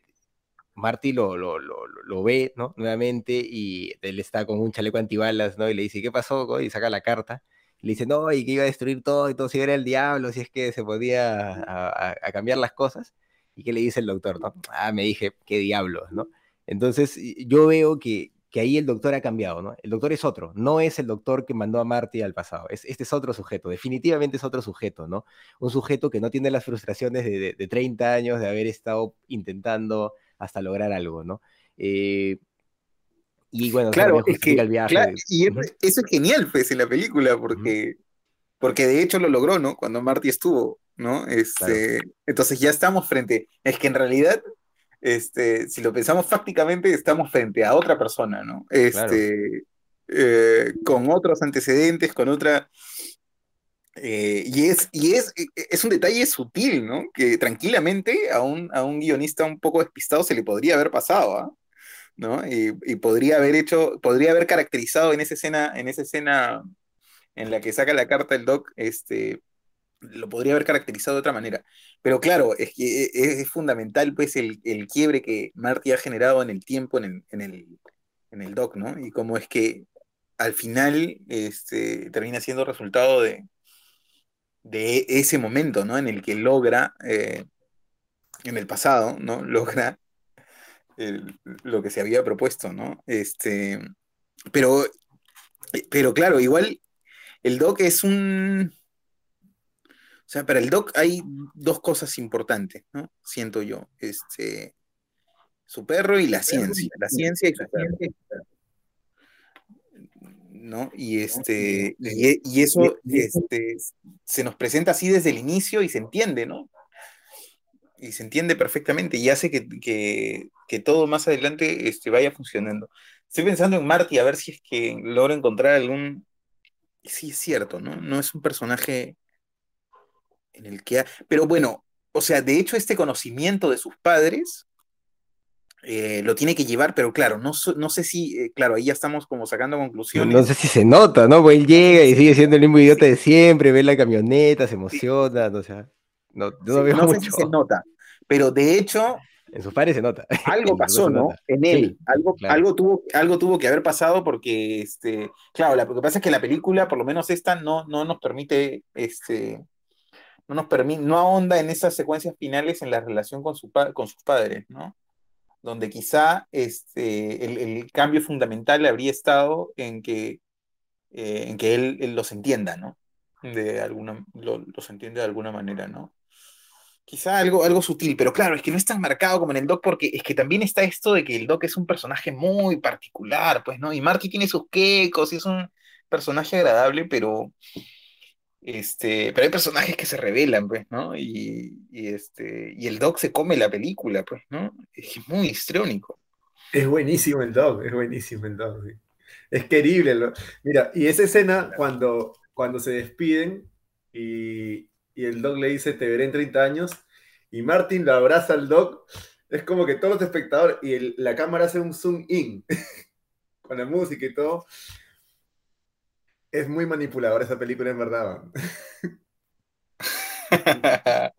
Marty lo, lo, lo, lo, ve, ¿no? Nuevamente y él está con un chaleco antibalas, ¿no? Y le dice, ¿qué pasó? Y saca la carta. Le dice, no, y que iba a destruir todo y todo, si era el diablo, si es que se podía a, a, a cambiar las cosas. ¿Y qué le dice el doctor? ¿no? Ah, me dije, qué diablos, ¿no? Entonces, yo veo que, que ahí el doctor ha cambiado, ¿no? El doctor es otro, no es el doctor que mandó a Marty al pasado, es, este es otro sujeto, definitivamente es otro sujeto, ¿no? Un sujeto que no tiene las frustraciones de, de, de 30 años de haber estado intentando hasta lograr algo, ¿no? Eh, y bueno, claro, es que, el viaje. Claro, y eso es genial, pues, en la película, porque, uh -huh. porque de hecho lo logró, ¿no? Cuando Marty estuvo, ¿no? Este, claro. Entonces ya estamos frente, es que en realidad este, si lo pensamos fácticamente, estamos frente a otra persona, ¿no? Este, claro. eh, con otros antecedentes, con otra, Eh, y es, y es, e, e, es un detalle sutil, ¿no? Que tranquilamente a un, a un guionista un poco despistado se le podría haber pasado, ¿ah? ¿no? Y, y, podría haber hecho, podría haber caracterizado en esa escena, en esa escena en la que saca la carta el Doc, este, lo podría haber caracterizado de otra manera. Pero claro, es que e, es, fundamental pues el, el, quiebre que Marty ha generado en el tiempo, en el, en el, en el Doc, ¿no? Y cómo es que al final este, termina siendo resultado de, de ese momento, ¿no? En el que logra, eh, en el pasado, ¿no? *laughs* Logra lo que se había propuesto, ¿no? Este, pero, pero claro, igual el doc es un... O sea, para el doc hay dos cosas importantes, ¿no? Siento yo. Este, su perro y la ciencia. La ciencia y su perro. ¿no? Y, este, y, y eso este, se nos presenta así desde el inicio y se entiende, ¿no? Y se entiende perfectamente y hace que, que, que todo más adelante este, vaya funcionando. Estoy pensando en Marty a ver si es que logro encontrar algún, sí es cierto, ¿no? No es un personaje en el que... Ha... Pero bueno, o sea, de hecho este conocimiento de sus padres eh, lo tiene que llevar, pero claro, no, no sé si, eh, claro, ahí ya estamos como sacando conclusiones. No, sé si se nota, ¿no? Pues él llega y sigue siendo el mismo idiota de siempre, ve la camioneta, se emociona, o sea, no, no, sí, no sé si se nota, pero de hecho en sus padres se nota. Algo *laughs* pasó, ¿no? En él. Sí, algo, claro. algo, tuvo, algo tuvo que haber pasado porque, este, claro, la, lo que pasa es que la película, por lo menos esta, no, no nos permite, este, no nos permite, no ahonda en esas secuencias finales en la relación con, su, con sus padres, ¿no? Donde quizá este, el, el cambio fundamental habría estado en que, eh, en que él, él, los entienda, ¿no? De alguna, lo, los entiende de alguna manera, ¿no? Quizá algo, algo sutil, pero claro, es que no es tan marcado como en el Doc, porque es que también está esto de que el Doc es un personaje muy particular, pues, ¿no? Y Marty tiene sus quecos y es un personaje agradable, pero. Este, pero hay personajes que se revelan, pues, ¿no? Y, y este, y el Doc se come la película, pues, ¿no? Es muy histriónico. Es buenísimo el Doc, es buenísimo el Doc, sí. Es querible. Mira, y esa escena cuando, cuando se despiden y, y el Doc le dice, te veré en 30 años, y Martin lo abraza al Doc, es como que todos los espectadores, y la cámara hace un zoom in, *laughs* con la música y todo. Es muy manipuladora esa película, en verdad. *laughs*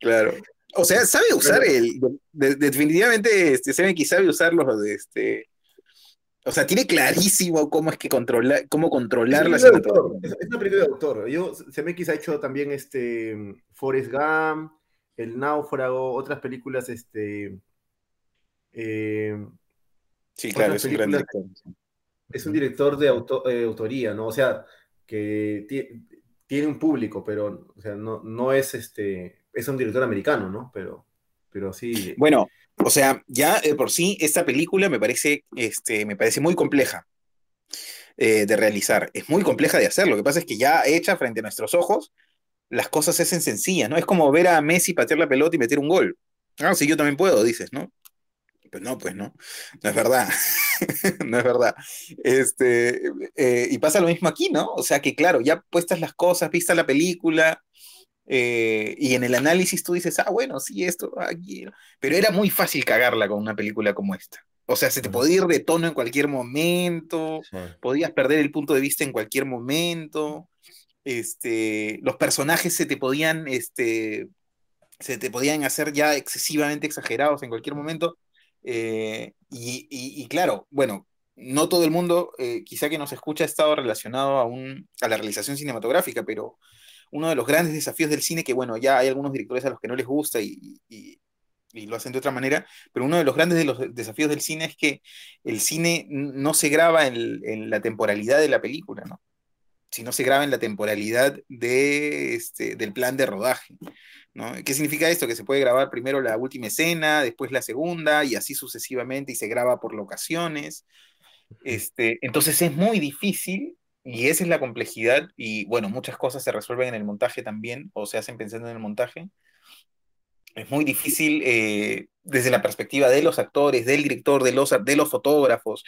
claro. O sea, sabe usar el. De, definitivamente, este, Seven sabe usar los de este. O sea, tiene clarísimo cómo es que controla, cómo controlar la cinematografía. Es, es una película de autor. Yo, CMX ha hecho también este Forrest Gump, El Náufrago, otras películas, este. Eh, sí, claro, es un gran. Es un director de auto, eh, autoría, ¿no? O sea, que tiene un público, pero o sea, no, no es este. Es un director americano, ¿no? Pero, pero sí. Bueno, o sea, ya por sí, esta película me parece, este, me parece muy compleja eh, de realizar. Es muy compleja de hacer. Lo que pasa es que ya hecha frente a nuestros ojos, las cosas se hacen sencillas, ¿no? Es como ver a Messi patear la pelota y meter un gol. Ah, sí, yo también puedo, dices, ¿no? Pues no, pues no. No es verdad. *laughs* no es verdad. Este, eh, y pasa lo mismo aquí, ¿no? O sea que, claro, ya puestas las cosas, vista la película, eh, y en el análisis tú dices, ah, bueno, sí, esto, aquí. Pero era muy fácil cagarla con una película como esta. O sea, se te podía ir de tono en cualquier momento, sí. podías perder el punto de vista en cualquier momento. Este, los personajes se te podían, este, se te podían hacer ya excesivamente exagerados en cualquier momento. Eh, y, claro, bueno, no todo el mundo, eh, quizá que nos escucha, ha estado relacionado a, un, a la realización cinematográfica, pero uno de los grandes desafíos del cine, que bueno, ya hay algunos directores a los que no les gusta y, lo hacen de otra manera, pero uno de los grandes de los desafíos del cine es que el cine no se graba en, en la temporalidad de la película, ¿no? sino se graba en la temporalidad de, este, del plan de rodaje. ¿No? ¿Qué significa esto? Que se puede grabar primero la última escena, después la segunda, y así sucesivamente, y se graba por locaciones. Este, entonces es muy difícil y esa es la complejidad, y bueno, muchas cosas se resuelven en el montaje también, o se hacen pensando en el montaje. Es muy difícil eh, desde la perspectiva de los actores, del director, de los, de los fotógrafos,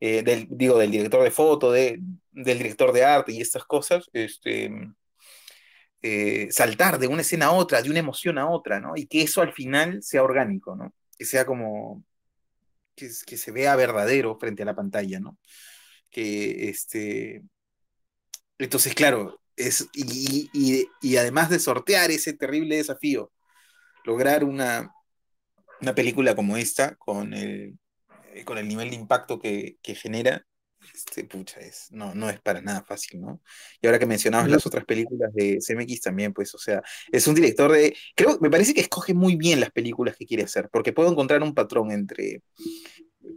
eh, del, digo, del director de foto, de, del director de arte y estas cosas, este, eh, saltar de una escena a otra, de una emoción a otra, ¿no? Y que eso al final sea orgánico, ¿no? Que sea como, que, se vea verdadero frente a la pantalla, ¿no? Que este... Entonces, claro, es, y, y, y además de sortear ese terrible desafío, lograr una, una película como esta, con el, con el nivel de impacto que, que genera, este, pucha, es, no, no es para nada fácil, ¿no? Y ahora que mencionabas las otras películas de CMX también, pues, o sea, es un director de, creo, me parece que escoge muy bien las películas que quiere hacer, porque puedo encontrar un patrón entre,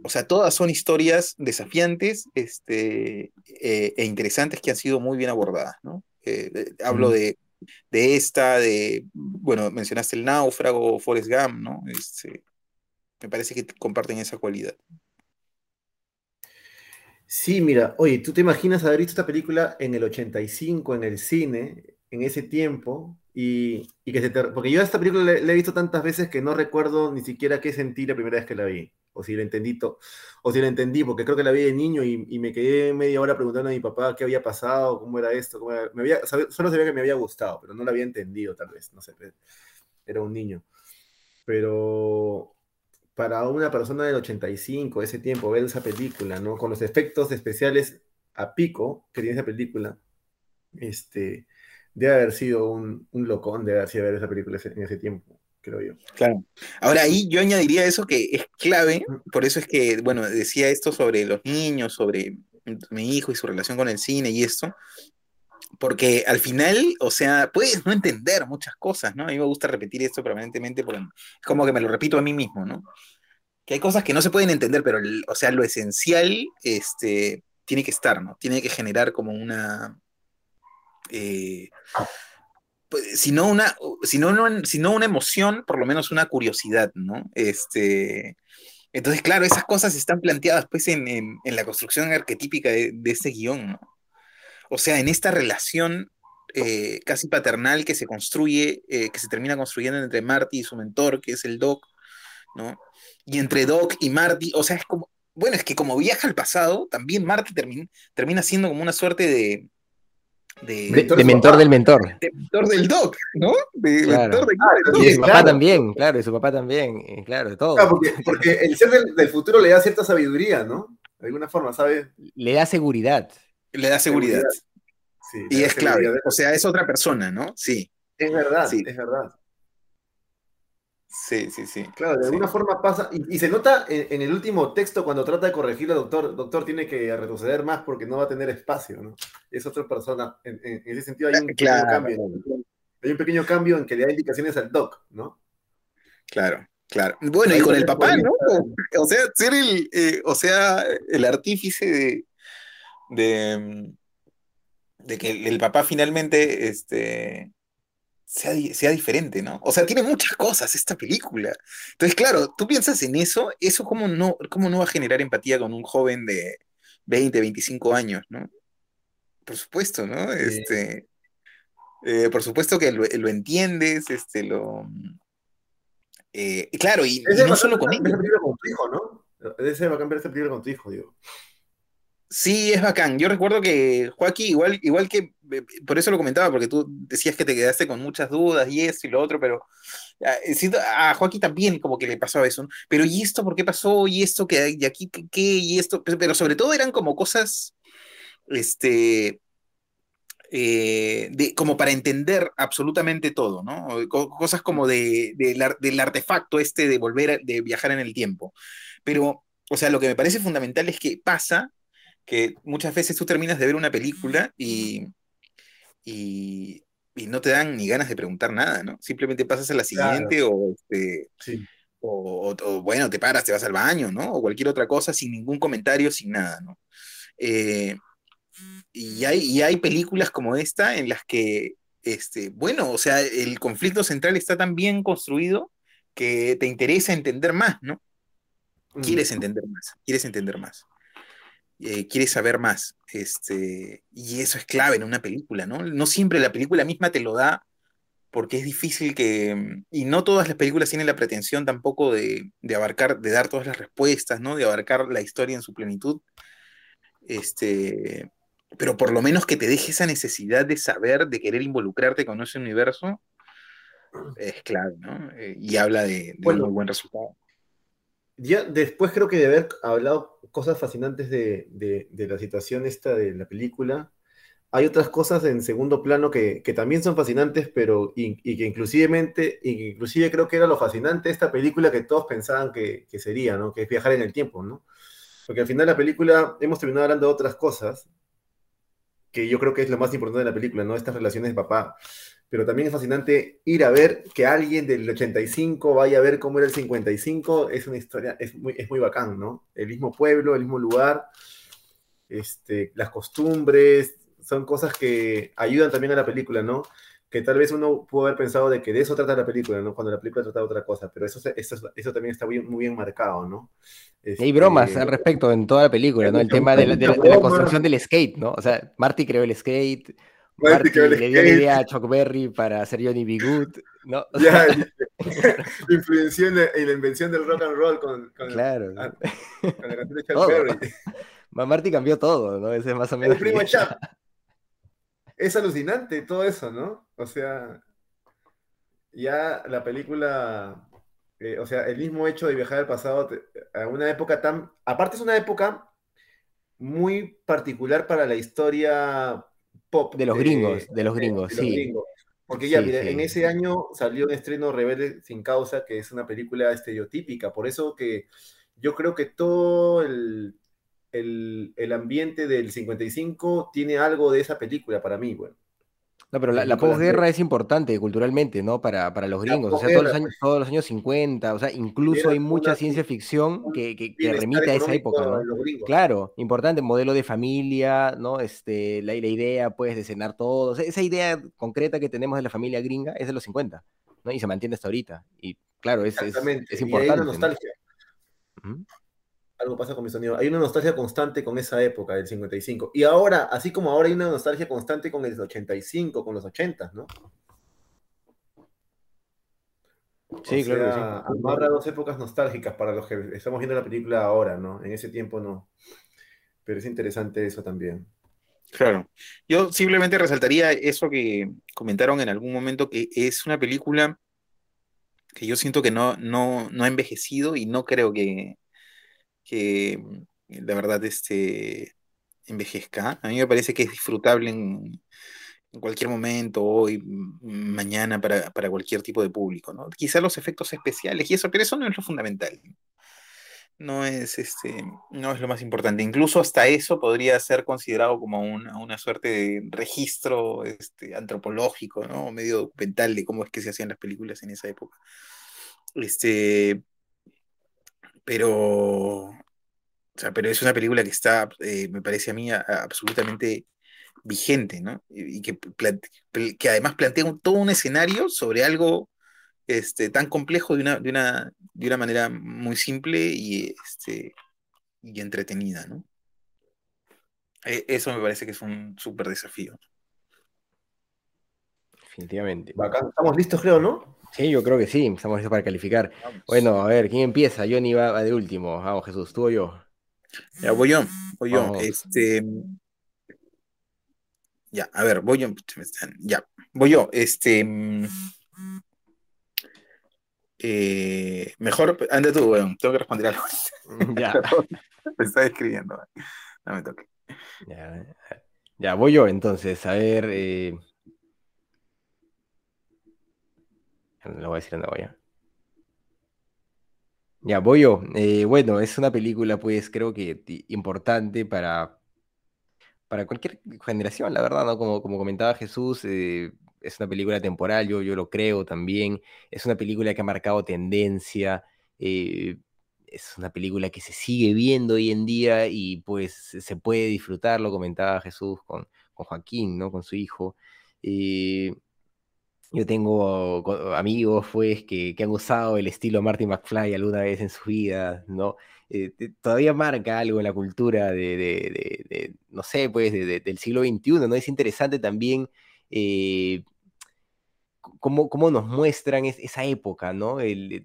o sea, todas son historias desafiantes este, eh, e interesantes que han sido muy bien abordadas, ¿no? Eh, hablo de, de esta, de, bueno, mencionaste el náufrago, Forrest Gump, ¿no? Este, me parece que comparten esa cualidad. Sí, mira, oye, ¿tú te imaginas haber visto esta película en el 85 en el cine, en ese tiempo? Y, y que se te... Porque yo esta película la he visto tantas veces que no recuerdo ni siquiera qué sentí la primera vez que la vi. O si la entendí, o si la entendí, porque creo que la vi de niño y, y, me quedé media hora preguntando a mi papá qué había pasado, cómo era esto, cómo era... Me había, solo sabía que me había gustado, pero no la había entendido tal vez, no sé, era un niño. Pero para una persona del 85, ese tiempo, ver esa película, ¿no? Con los efectos especiales a pico que tiene esa película, este, debe haber sido un, un locón de haber sido ver esa película en ese tiempo, creo yo. Claro. Ahora ahí yo añadiría eso que es clave, por eso es que, bueno, decía esto sobre los niños, sobre mi hijo y su relación con el cine y esto, porque al final, o sea, puedes no entender muchas cosas, ¿no? A mí me gusta repetir esto permanentemente porque es como que me lo repito a mí mismo, ¿no? Que hay cosas que no se pueden entender, pero, o sea, lo esencial este, tiene que estar, ¿no? Tiene que generar como una... Eh, pues, si, no una una emoción, por lo menos una curiosidad, ¿no? Este, entonces, claro, esas cosas están planteadas pues en, en, la construcción arquetípica de, de este guion, ¿no? O sea, en esta relación eh, casi paternal que se construye, eh, que se termina construyendo entre Marty y su mentor, que es el Doc, ¿no? Y entre Doc y Marty, o sea, es como, bueno, es que como viaja al pasado, también Marty termina, termina siendo como una suerte de... De, de, de mentor del mentor. De mentor del Doc, ¿no? De claro. mentor de, ah, y de su papá claro. también, claro, y su papá también, claro, de todo. Claro, porque, porque, el ser del, del futuro le da cierta sabiduría, ¿no? De alguna forma, ¿sabes? Le da seguridad le da seguridad. Sí, y es clave. O sea, es otra persona, ¿no? Sí. Es verdad, sí. es verdad. Sí, sí, sí. Claro, de sí. alguna forma pasa, y, y se nota en, en, el último texto cuando trata de corregir al doctor, doctor tiene que retroceder más porque no va a tener espacio, ¿no? Es otra persona, en, en ese sentido hay un claro. pequeño cambio. Hay un pequeño cambio en que le da indicaciones al doc, ¿no? Claro, claro. Bueno, y con el papá, ¿no? O sea, ser el, eh, o sea, el artífice de, de, de que el, el, papá finalmente este, sea, sea diferente, ¿no? O sea, tiene muchas cosas esta película. Entonces, claro, tú piensas en eso, eso cómo no, cómo no va a generar empatía con un joven de 20, 25 años, ¿no? Por supuesto, ¿no? Este, eh, por supuesto que lo, lo, entiendes, este, lo... Eh, claro, y, y no solo con ellos. Con tu hijo, ¿no? Ese va a cambiar esta película con tu hijo, digo. Sí, es bacán. Yo recuerdo que Joaquín, igual, igual que, eh, por eso lo comentaba, porque tú decías que te quedaste con muchas dudas y esto y lo otro, pero a, a Joaquín también como que le pasaba eso, ¿no? Pero ¿y esto por qué pasó? ¿Y esto que y aquí qué? ¿Y esto? Pero, sobre todo eran como cosas, este, eh, de, como para entender absolutamente todo, ¿no? Cosas como de, de, del artefacto este de volver, de viajar en el tiempo. Pero, o sea, lo que me parece fundamental es que pasa que muchas veces tú terminas de ver una película y, y, y, no te dan ni ganas de preguntar nada, ¿no? Simplemente pasas a la siguiente claro. o, este, sí. o, o, o, bueno, te paras, te vas al baño, ¿no? O cualquier otra cosa sin ningún comentario, sin nada, ¿no? Eh, y, hay, y hay películas como esta en las que, este, bueno, o sea, el conflicto central está tan bien construido que te interesa entender más, ¿no? Quieres entender más, quieres entender más eh, quieres saber más. Este, y eso es clave en una película, ¿no? No siempre la película misma te lo da, porque es difícil que. Y no todas las películas tienen la pretensión tampoco de, de abarcar, de dar todas las respuestas, ¿no? De abarcar la historia en su plenitud. Este. pero por lo menos que te deje esa necesidad de saber, de querer involucrarte con ese universo, es clave, ¿no? Eh, y habla de, un muy buen resultado. Ya después creo que de haber hablado cosas fascinantes de, de, la situación esta de la película, hay otras cosas en segundo plano que, que también son fascinantes, pero y, que inclusivemente, inclusive creo que era lo fascinante de esta película que todos pensaban que, que, sería, ¿no? Que es viajar en el tiempo, ¿no? Porque al final de la película hemos terminado hablando de otras cosas, que yo creo que es lo más importante de la película, ¿no? Estas relaciones de papá. Pero también es fascinante ir a ver que alguien del 85 vaya a ver cómo era el 55, es una historia, es muy, es muy bacán, ¿no? El mismo pueblo, el mismo lugar, este, las costumbres, son cosas que ayudan también a la película, ¿no? Que tal vez uno pudo haber pensado de que de eso trata la película, ¿no? Cuando la película trata de otra cosa, pero eso, eso, eso también está muy, muy bien marcado, ¿no? Hay bromas al este, respecto en toda la película, ¿no? El tema de la, construcción del skate, ¿no? O sea, Marty creó el skate, Marty, le dio la idea a Chuck Berry para hacer Johnny B. Good, ¿no? *laughs* ya, *laughs* *laughs* influenció en la, invención del rock and roll con, claro. con la canción de Chuck Berry. Marty cambió todo, ¿no? Ese es más o menos. El primo Chuck. Es alucinante todo eso, ¿no? O sea, ya la película eh, o sea, el mismo hecho de viajar al pasado a una época tan... Aparte es una época muy particular para la historia pop. De los gringos, de, los gringos, sí. Porque ya, mire, en ese año salió un estreno Rebelde sin causa, que es una película estereotípica. Por eso que yo creo que todo el, el, el ambiente del 55 tiene algo de esa película para mí, bueno. No, pero la, posguerra es importante culturalmente, ¿no? Para, para los gringos, o sea, todos los, años, pues. todos los años 50, o sea, incluso hay mucha ciencia ficción que, que, remite a esa época, ¿no? Claro, importante, modelo de familia, ¿no? Este, la, la idea, pues, de cenar todos, esa idea concreta que tenemos de la familia gringa es de los 50, ¿no? Y se mantiene hasta ahorita, y claro, es, es, es, importante. nostalgia algo pasa con mi sonido. Hay una nostalgia constante con esa época del 55. Y ahora, así como ahora hay una nostalgia constante con el 85, con los 80, ¿no? Sí, claro. que sí. Amarra dos épocas nostálgicas para los que estamos viendo la película ahora, ¿no? En ese tiempo no. Pero es interesante eso también. Claro. Yo simplemente resaltaría eso que comentaron en algún momento, que es una película que yo siento que no, no, no ha envejecido y no creo que, que la verdad este, envejezca. A mí me parece que es disfrutable en, cualquier momento, hoy, mañana, para, cualquier tipo de público. ¿no? Quizá los efectos especiales y eso, pero eso no es lo fundamental. No es, este, no es lo más importante. Incluso hasta eso podría ser considerado como una, una suerte de registro este, antropológico, ¿no? medio documental de cómo es que se hacían las películas en esa época. Este, pero, pero es una película que está, eh, me parece a mí, absolutamente vigente, ¿no? Y, que, que además plantea todo un escenario sobre algo este, tan complejo de una, de una, de una manera muy simple y, este, y entretenida, ¿no? E, eso me parece que es un súper desafío. Definitivamente. Estamos listos, creo, ¿no? Sí, yo creo que sí, estamos listos para calificar. Bueno, a ver, ¿quién empieza? Johnny va, va de último. Vamos, Jesús, tú o yo. Ya, voy yo, voy yo. Este. Ya, a ver, voy yo. Ya, voy yo. Este. Eh, mejor, anda tú, weón. Tengo que responder algo. Ya. *laughs* Me está escribiendo. No me toque. Ya, ya, voy yo entonces. A ver. Eh... Lo voy a decir en voy Ya, voy yo. Eh, bueno, es una película, pues, creo que importante para, para cualquier generación, la verdad, ¿no? Como, como comentaba Jesús, eh, es una película temporal, yo, yo lo creo también. Es una película que ha marcado tendencia. Eh, es una película que se sigue viendo hoy en día y pues se puede disfrutar, lo comentaba Jesús con, con Joaquín, ¿no? Con su hijo. Yo tengo amigos, pues, que, han usado el estilo Marty McFly alguna vez en su vida, ¿no? Eh, todavía marca algo en la cultura de, no sé, pues, del siglo XXI, ¿no? Es interesante también eh, cómo, nos muestran esa época, ¿no?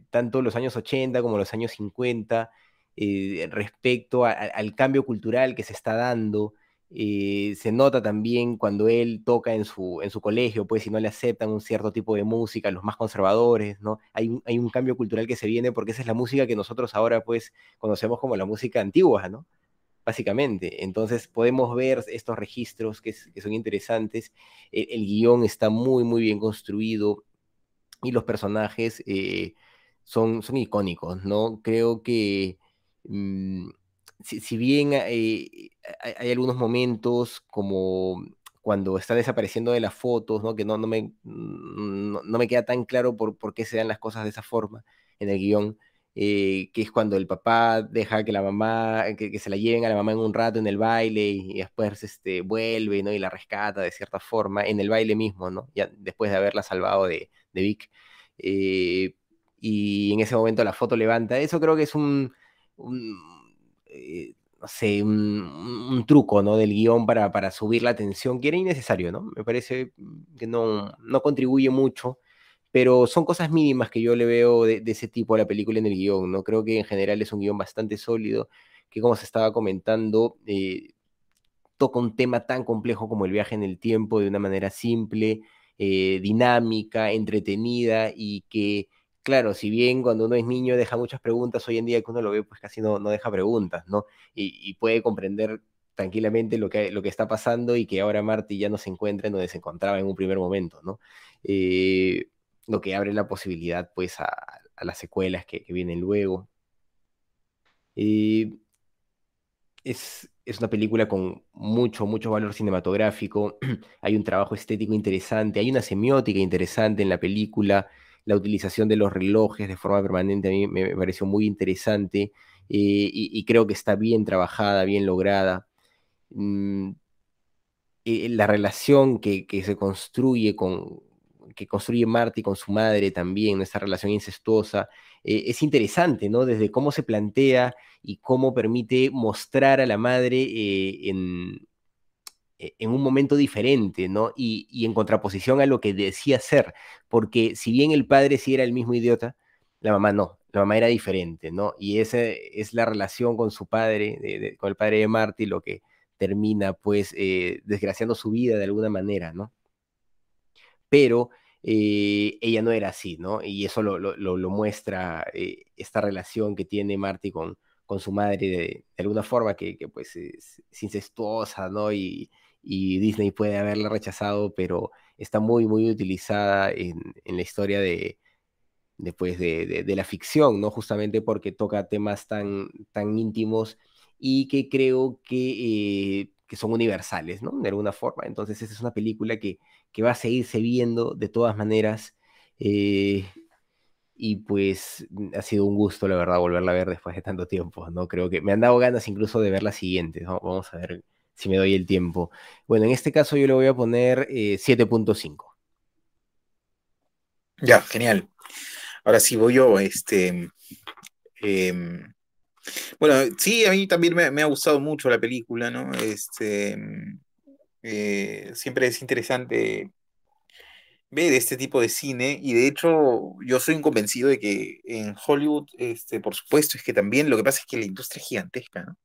tanto los años 80 como los años 50, eh, respecto al cambio cultural que se está dando, Se nota también cuando él toca en su, en su colegio, pues si no le aceptan un cierto tipo de música, los más conservadores, ¿no? Hay un, hay un cambio cultural que se viene porque esa es la música que nosotros ahora pues conocemos como la música antigua, ¿no? Básicamente. Entonces podemos ver estos registros que, son interesantes. El, guion está muy, muy bien construido y los personajes eh, son, son icónicos, ¿no? Creo que... Mm, si, bien hay, algunos momentos como cuando está desapareciendo de las fotos, ¿no? que no, no, me, no, me queda tan claro por, por, qué se dan las cosas de esa forma en el guion, eh, que es cuando el papá deja que la mamá, que, se la lleven a la mamá en un rato en el baile y, después este, vuelve ¿no? y la rescata de cierta forma en el baile mismo, ¿no? ya después de haberla salvado de, de Vic. Eh, y en ese momento la foto levanta. Eso creo que es un eh, no sé, un, truco, ¿no? Del guion para, para subir la tensión, que era innecesario, ¿no? Me parece que no, no contribuye mucho, pero son cosas mínimas que yo le veo de, ese tipo a la película en el guion, ¿no? Creo que en general es un guion bastante sólido, que como se estaba comentando, eh, toca un tema tan complejo como el viaje en el tiempo de una manera simple, eh, dinámica, entretenida y que claro, si bien cuando uno es niño deja muchas preguntas, hoy en día que uno lo ve, pues casi no, no deja preguntas, ¿no? Y, puede comprender tranquilamente lo que, lo que está pasando y que ahora Marty ya no se encuentra en donde se encontraba en un primer momento, ¿no? Eh, lo que abre la posibilidad, pues, a, las secuelas que, vienen luego. Es, es, una película con mucho, mucho valor cinematográfico, *clears throat* hay un trabajo estético interesante, hay una semiótica interesante en la película, la utilización de los relojes de forma permanente a mí me, pareció muy interesante eh, y, creo que está bien trabajada, bien lograda. Mm, eh, la relación que, se construye con que construye Marty con su madre también, esa relación incestuosa, eh, es interesante, ¿no? Desde cómo se plantea y cómo permite mostrar a la madre en, en un momento diferente, ¿no? Y, en contraposición a lo que decía ser, porque si bien el padre sí era el mismo idiota, la mamá no, la mamá era diferente, ¿no? Y esa es la relación con su padre, con el padre de Marty, lo que termina, pues, eh, desgraciando su vida de alguna manera, ¿no? Pero eh, ella no era así, ¿no? Y eso lo, muestra eh, esta relación que tiene Marty con, con su madre de, alguna forma que, pues es, es, incestuosa, ¿no? Y, y Disney puede haberla rechazado, pero está muy, muy utilizada en, la historia de, después de, la ficción, ¿no? Justamente porque toca temas tan, tan íntimos y que creo que, eh, que son universales, ¿no? De alguna forma. Entonces, esta es una película que, que va a seguirse viendo de todas maneras. Eh, y pues ha sido un gusto, la verdad, volverla a ver después de tanto tiempo, ¿no? Creo que me han dado ganas incluso de ver la siguiente, ¿no? Vamos a ver si me doy el tiempo. Bueno, en este caso yo le voy a poner 7.5. Eh, ya, genial. Ahora sí voy yo, este... Em, bueno, sí, a mí también me, ha gustado mucho la película, ¿no? Este, eh, siempre es interesante ver este tipo de cine y de hecho yo soy convencido de que en Hollywood, este, por supuesto, es que también lo que pasa es que la industria es gigantesca, ¿no?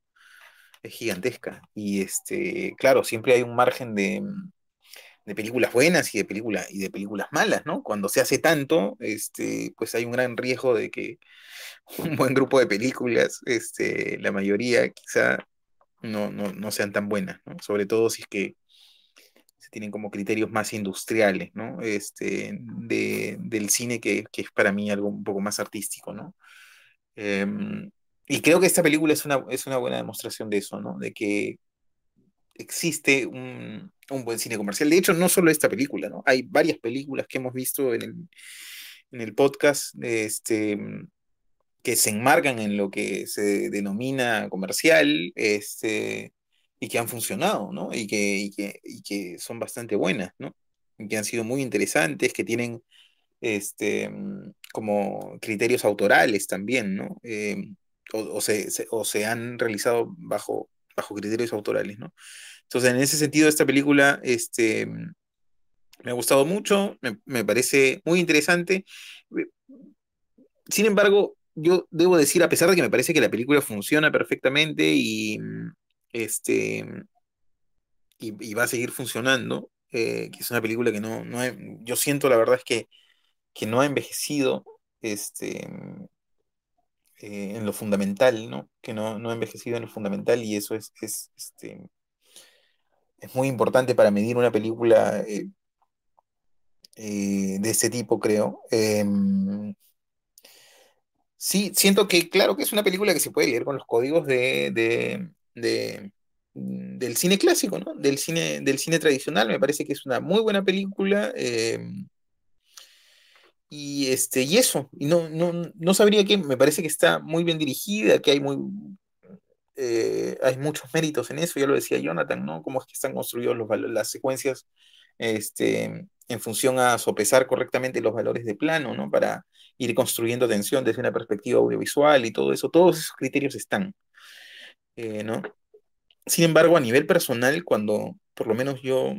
Es gigantesca. Y este, claro, siempre hay un margen de, de películas buenas y de, películas y de películas malas, ¿no? Cuando se hace tanto, este, pues hay un gran riesgo de que *laughs* un buen grupo de películas, este, la mayoría quizá no, no, sean tan buenas, ¿no? Sobre todo si es que se tienen como criterios más industriales, ¿no? Este, de, del cine que, que, es para mí algo un poco más artístico, ¿no? Em, y creo que esta película es una, es una buena demostración de eso, ¿no? De que existe un, buen cine comercial. De hecho, no solo esta película, ¿no? Hay varias películas que hemos visto en el, en el podcast este, que se enmarcan en lo que se denomina comercial este, y que han funcionado, ¿no? Y que, que, son bastante buenas, ¿no? Y que han sido muy interesantes, que tienen este, como criterios autorales también, ¿no? Eh, o, se, han realizado bajo, bajo criterios autorales, ¿no? Entonces, en ese sentido, esta película este, me ha gustado mucho, me, parece muy interesante. Sin embargo, yo debo decir, a pesar de que me parece que la película funciona perfectamente y este, y, va a seguir funcionando, eh, que es una película que no, no yo siento la verdad es que, que no ha envejecido este, eh, en lo fundamental, ¿no? Que no, no, ha envejecido en lo fundamental y eso es, es, este, es muy importante para medir una película eh, de este tipo, creo. Em, sí, siento que, claro, que es una película que se puede leer con los códigos de, de del cine clásico, ¿no? Del cine, del cine tradicional. Me parece que es una muy buena película. Em, y, este, y eso, y no, no, sabría que, me parece que está muy bien dirigida, que hay muy eh, hay muchos méritos en eso, ya lo decía Jonathan, ¿no? Cómo es que están construidos los las secuencias este, en función a sopesar correctamente los valores de plano, ¿no? Para ir construyendo tensión desde una perspectiva audiovisual y todo eso, todos esos criterios están, eh, ¿no? Sin embargo, a nivel personal, cuando por lo menos yo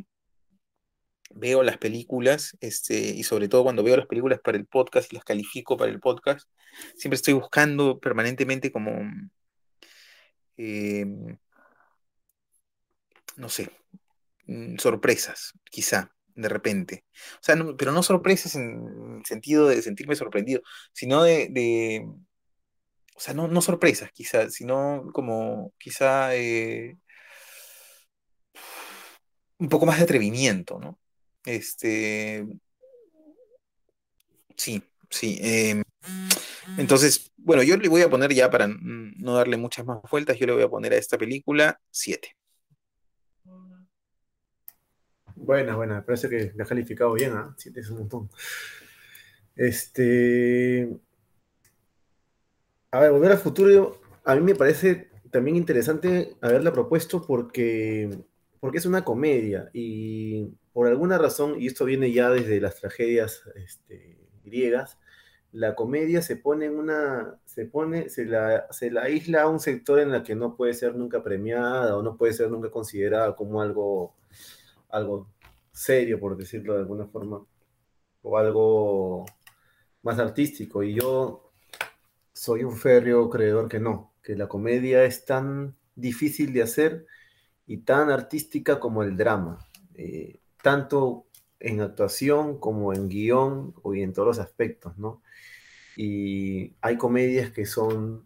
veo las películas, este, y sobre todo cuando veo las películas para el podcast y las califico para el podcast, siempre estoy buscando permanentemente como, em, no sé, mm, sorpresas, quizá, de repente. O sea, pero no sorpresas en el sentido de sentirme sorprendido, sino de, o sea, no, no sorpresas, quizá, sino como quizá eh, un poco más de atrevimiento, ¿no? Este, sí, sí. Em, entonces, bueno, yo le voy a poner ya para no darle muchas más vueltas, yo le voy a poner a esta película 7. Buena, buena, parece que la ha calificado bien, ¿ah? 7 es un montón. Este. A ver, volver al futuro, a mí me parece también interesante haberla propuesto porque, porque es una comedia y por alguna razón, y esto viene ya desde las tragedias este, griegas, la comedia se pone en una, se pone, se la, se la aísla a un sector en el que no puede ser nunca premiada o no puede ser nunca considerada como algo, algo serio, por decirlo de alguna forma, o algo más artístico. Y yo soy un férreo creedor que no, que la comedia es tan difícil de hacer y tan artística como el drama, eh, tanto en actuación como en guion y en todos los aspectos, ¿no? Y hay comedias que son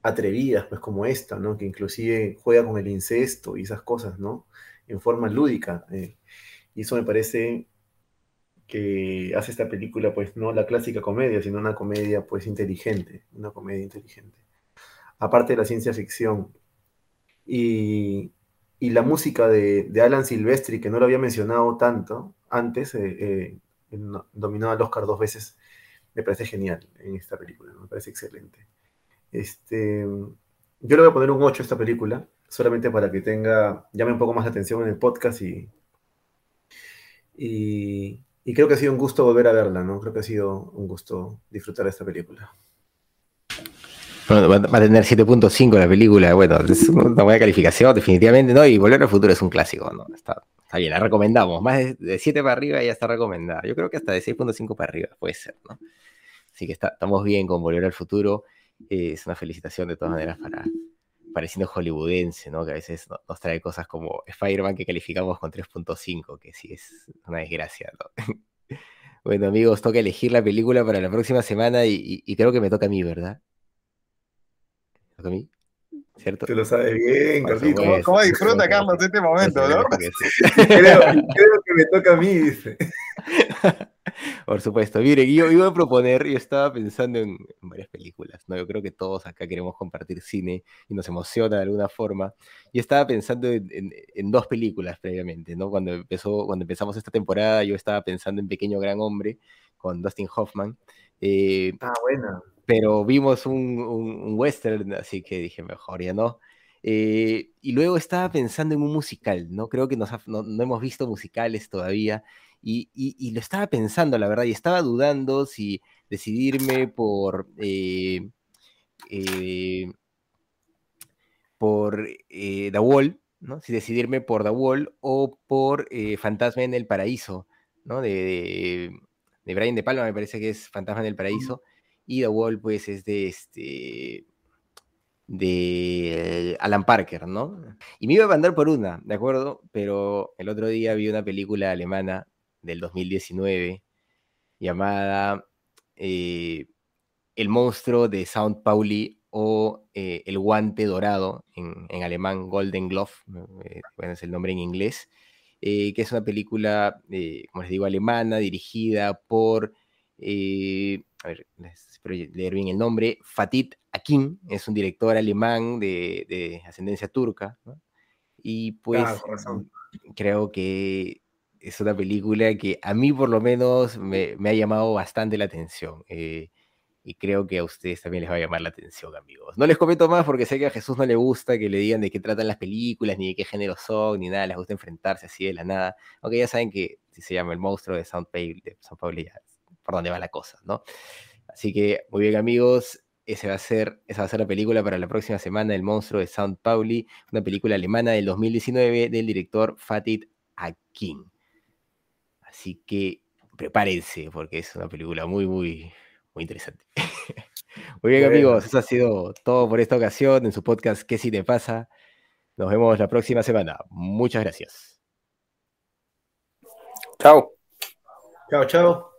atrevidas, pues como esta, ¿no? Que inclusive juega con el incesto y esas cosas, ¿no? En forma lúdica. Eh, y eso me parece que hace esta película, pues no la clásica comedia, sino una comedia pues inteligente, una comedia inteligente. Aparte de la ciencia ficción. Y, y la música de, Alan Silvestri, que no lo había mencionado tanto antes, eh, eh, dominó al Oscar dos veces, me parece genial en esta película, me parece excelente. Este, yo le voy a poner un 8 a esta película, solamente para que tenga, llame un poco más la atención en el podcast y, y, y creo que ha sido un gusto volver a verla, ¿no? Creo que ha sido un gusto disfrutar de esta película. Bueno, va a tener 7.5 la película, bueno, es una buena calificación, definitivamente, ¿no? Y Volver al Futuro es un clásico, ¿no? Está, bien, la recomendamos. Más de 7 para arriba ya está recomendada. Yo creo que hasta de 6.5 para arriba puede ser, ¿no? Así que estamos bien con Volver al Futuro. es una felicitación de todas maneras para, pareciendo hollywoodense, ¿no? Que a veces nos trae cosas como Spider-Man que calificamos con 3.5, que sí es una desgracia, ¿no? *laughs* bueno, amigos, toca elegir la película para la próxima semana y, creo que me toca a mí, ¿verdad? ¿Me toca a mí? ¿Cierto? Tú lo sabes bien, Carlito. ¿Cómo, disfruta, Carlos, este momento, no? *laughs* creo, creo que me toca a mí, dice. *laughs* Por supuesto. Mire, yo iba a proponer, yo estaba pensando en, varias películas, ¿no? Yo creo que todos acá queremos compartir cine y nos emociona de alguna forma. Y estaba pensando en, dos películas previamente, ¿no? Cuando, empezó, cuando empezamos esta temporada, yo estaba pensando en Pequeño Gran Hombre con Dustin Hoffman. Eh, ah, bueno. Pero vimos un, western, así que dije, mejor ya no. Eh, y luego estaba pensando en un musical, ¿no? Creo que no, no, hemos visto musicales todavía. Y, lo estaba pensando, la verdad, y estaba dudando si decidirme por, eh, eh, por The Wall, ¿no? Si decidirme por The Wall o por Fantasma en el Paraíso, ¿no? De, de, Brian De Palma, me parece que es Fantasma en el Paraíso, y The Wall, pues, es de este. de Alan Parker, ¿no? Y me iba a mandar por una, ¿de acuerdo? Pero el otro día vi una película alemana del 2019 llamada eh, El monstruo de Sound Pauli o eh, El guante dorado, en, alemán Golden Glove, eh, bueno, es el nombre en inglés, que es una película, como les digo, alemana, dirigida por, a ver, espero leer bien el nombre, Fatih Akin, es un director alemán de, ascendencia turca, y pues creo que es una película que a mí por lo menos me, ha llamado bastante la atención. Eh, y creo que a ustedes también les va a llamar la atención, amigos. No les comento más porque sé que a Jesús no le gusta que le digan de qué tratan las películas, ni de qué género son, ni nada. Les gusta enfrentarse así de la nada. Aunque ya saben que si se llama El monstruo de Sound Pale, de Sound ya por dónde va la cosa, ¿no? Así que, muy bien, amigos. Ese va a ser, esa va a ser la película para la próxima semana, El monstruo de Sound Pauli, una película alemana del 2019 del director Fatih Akin. Así que prepárense, porque es una película muy, muy, muy interesante. *laughs* muy bien, amigos, eso ha sido todo por esta ocasión en su podcast ¿Qué si te pasa? Nos vemos la próxima semana. Muchas gracias. Chao. Chao, chao.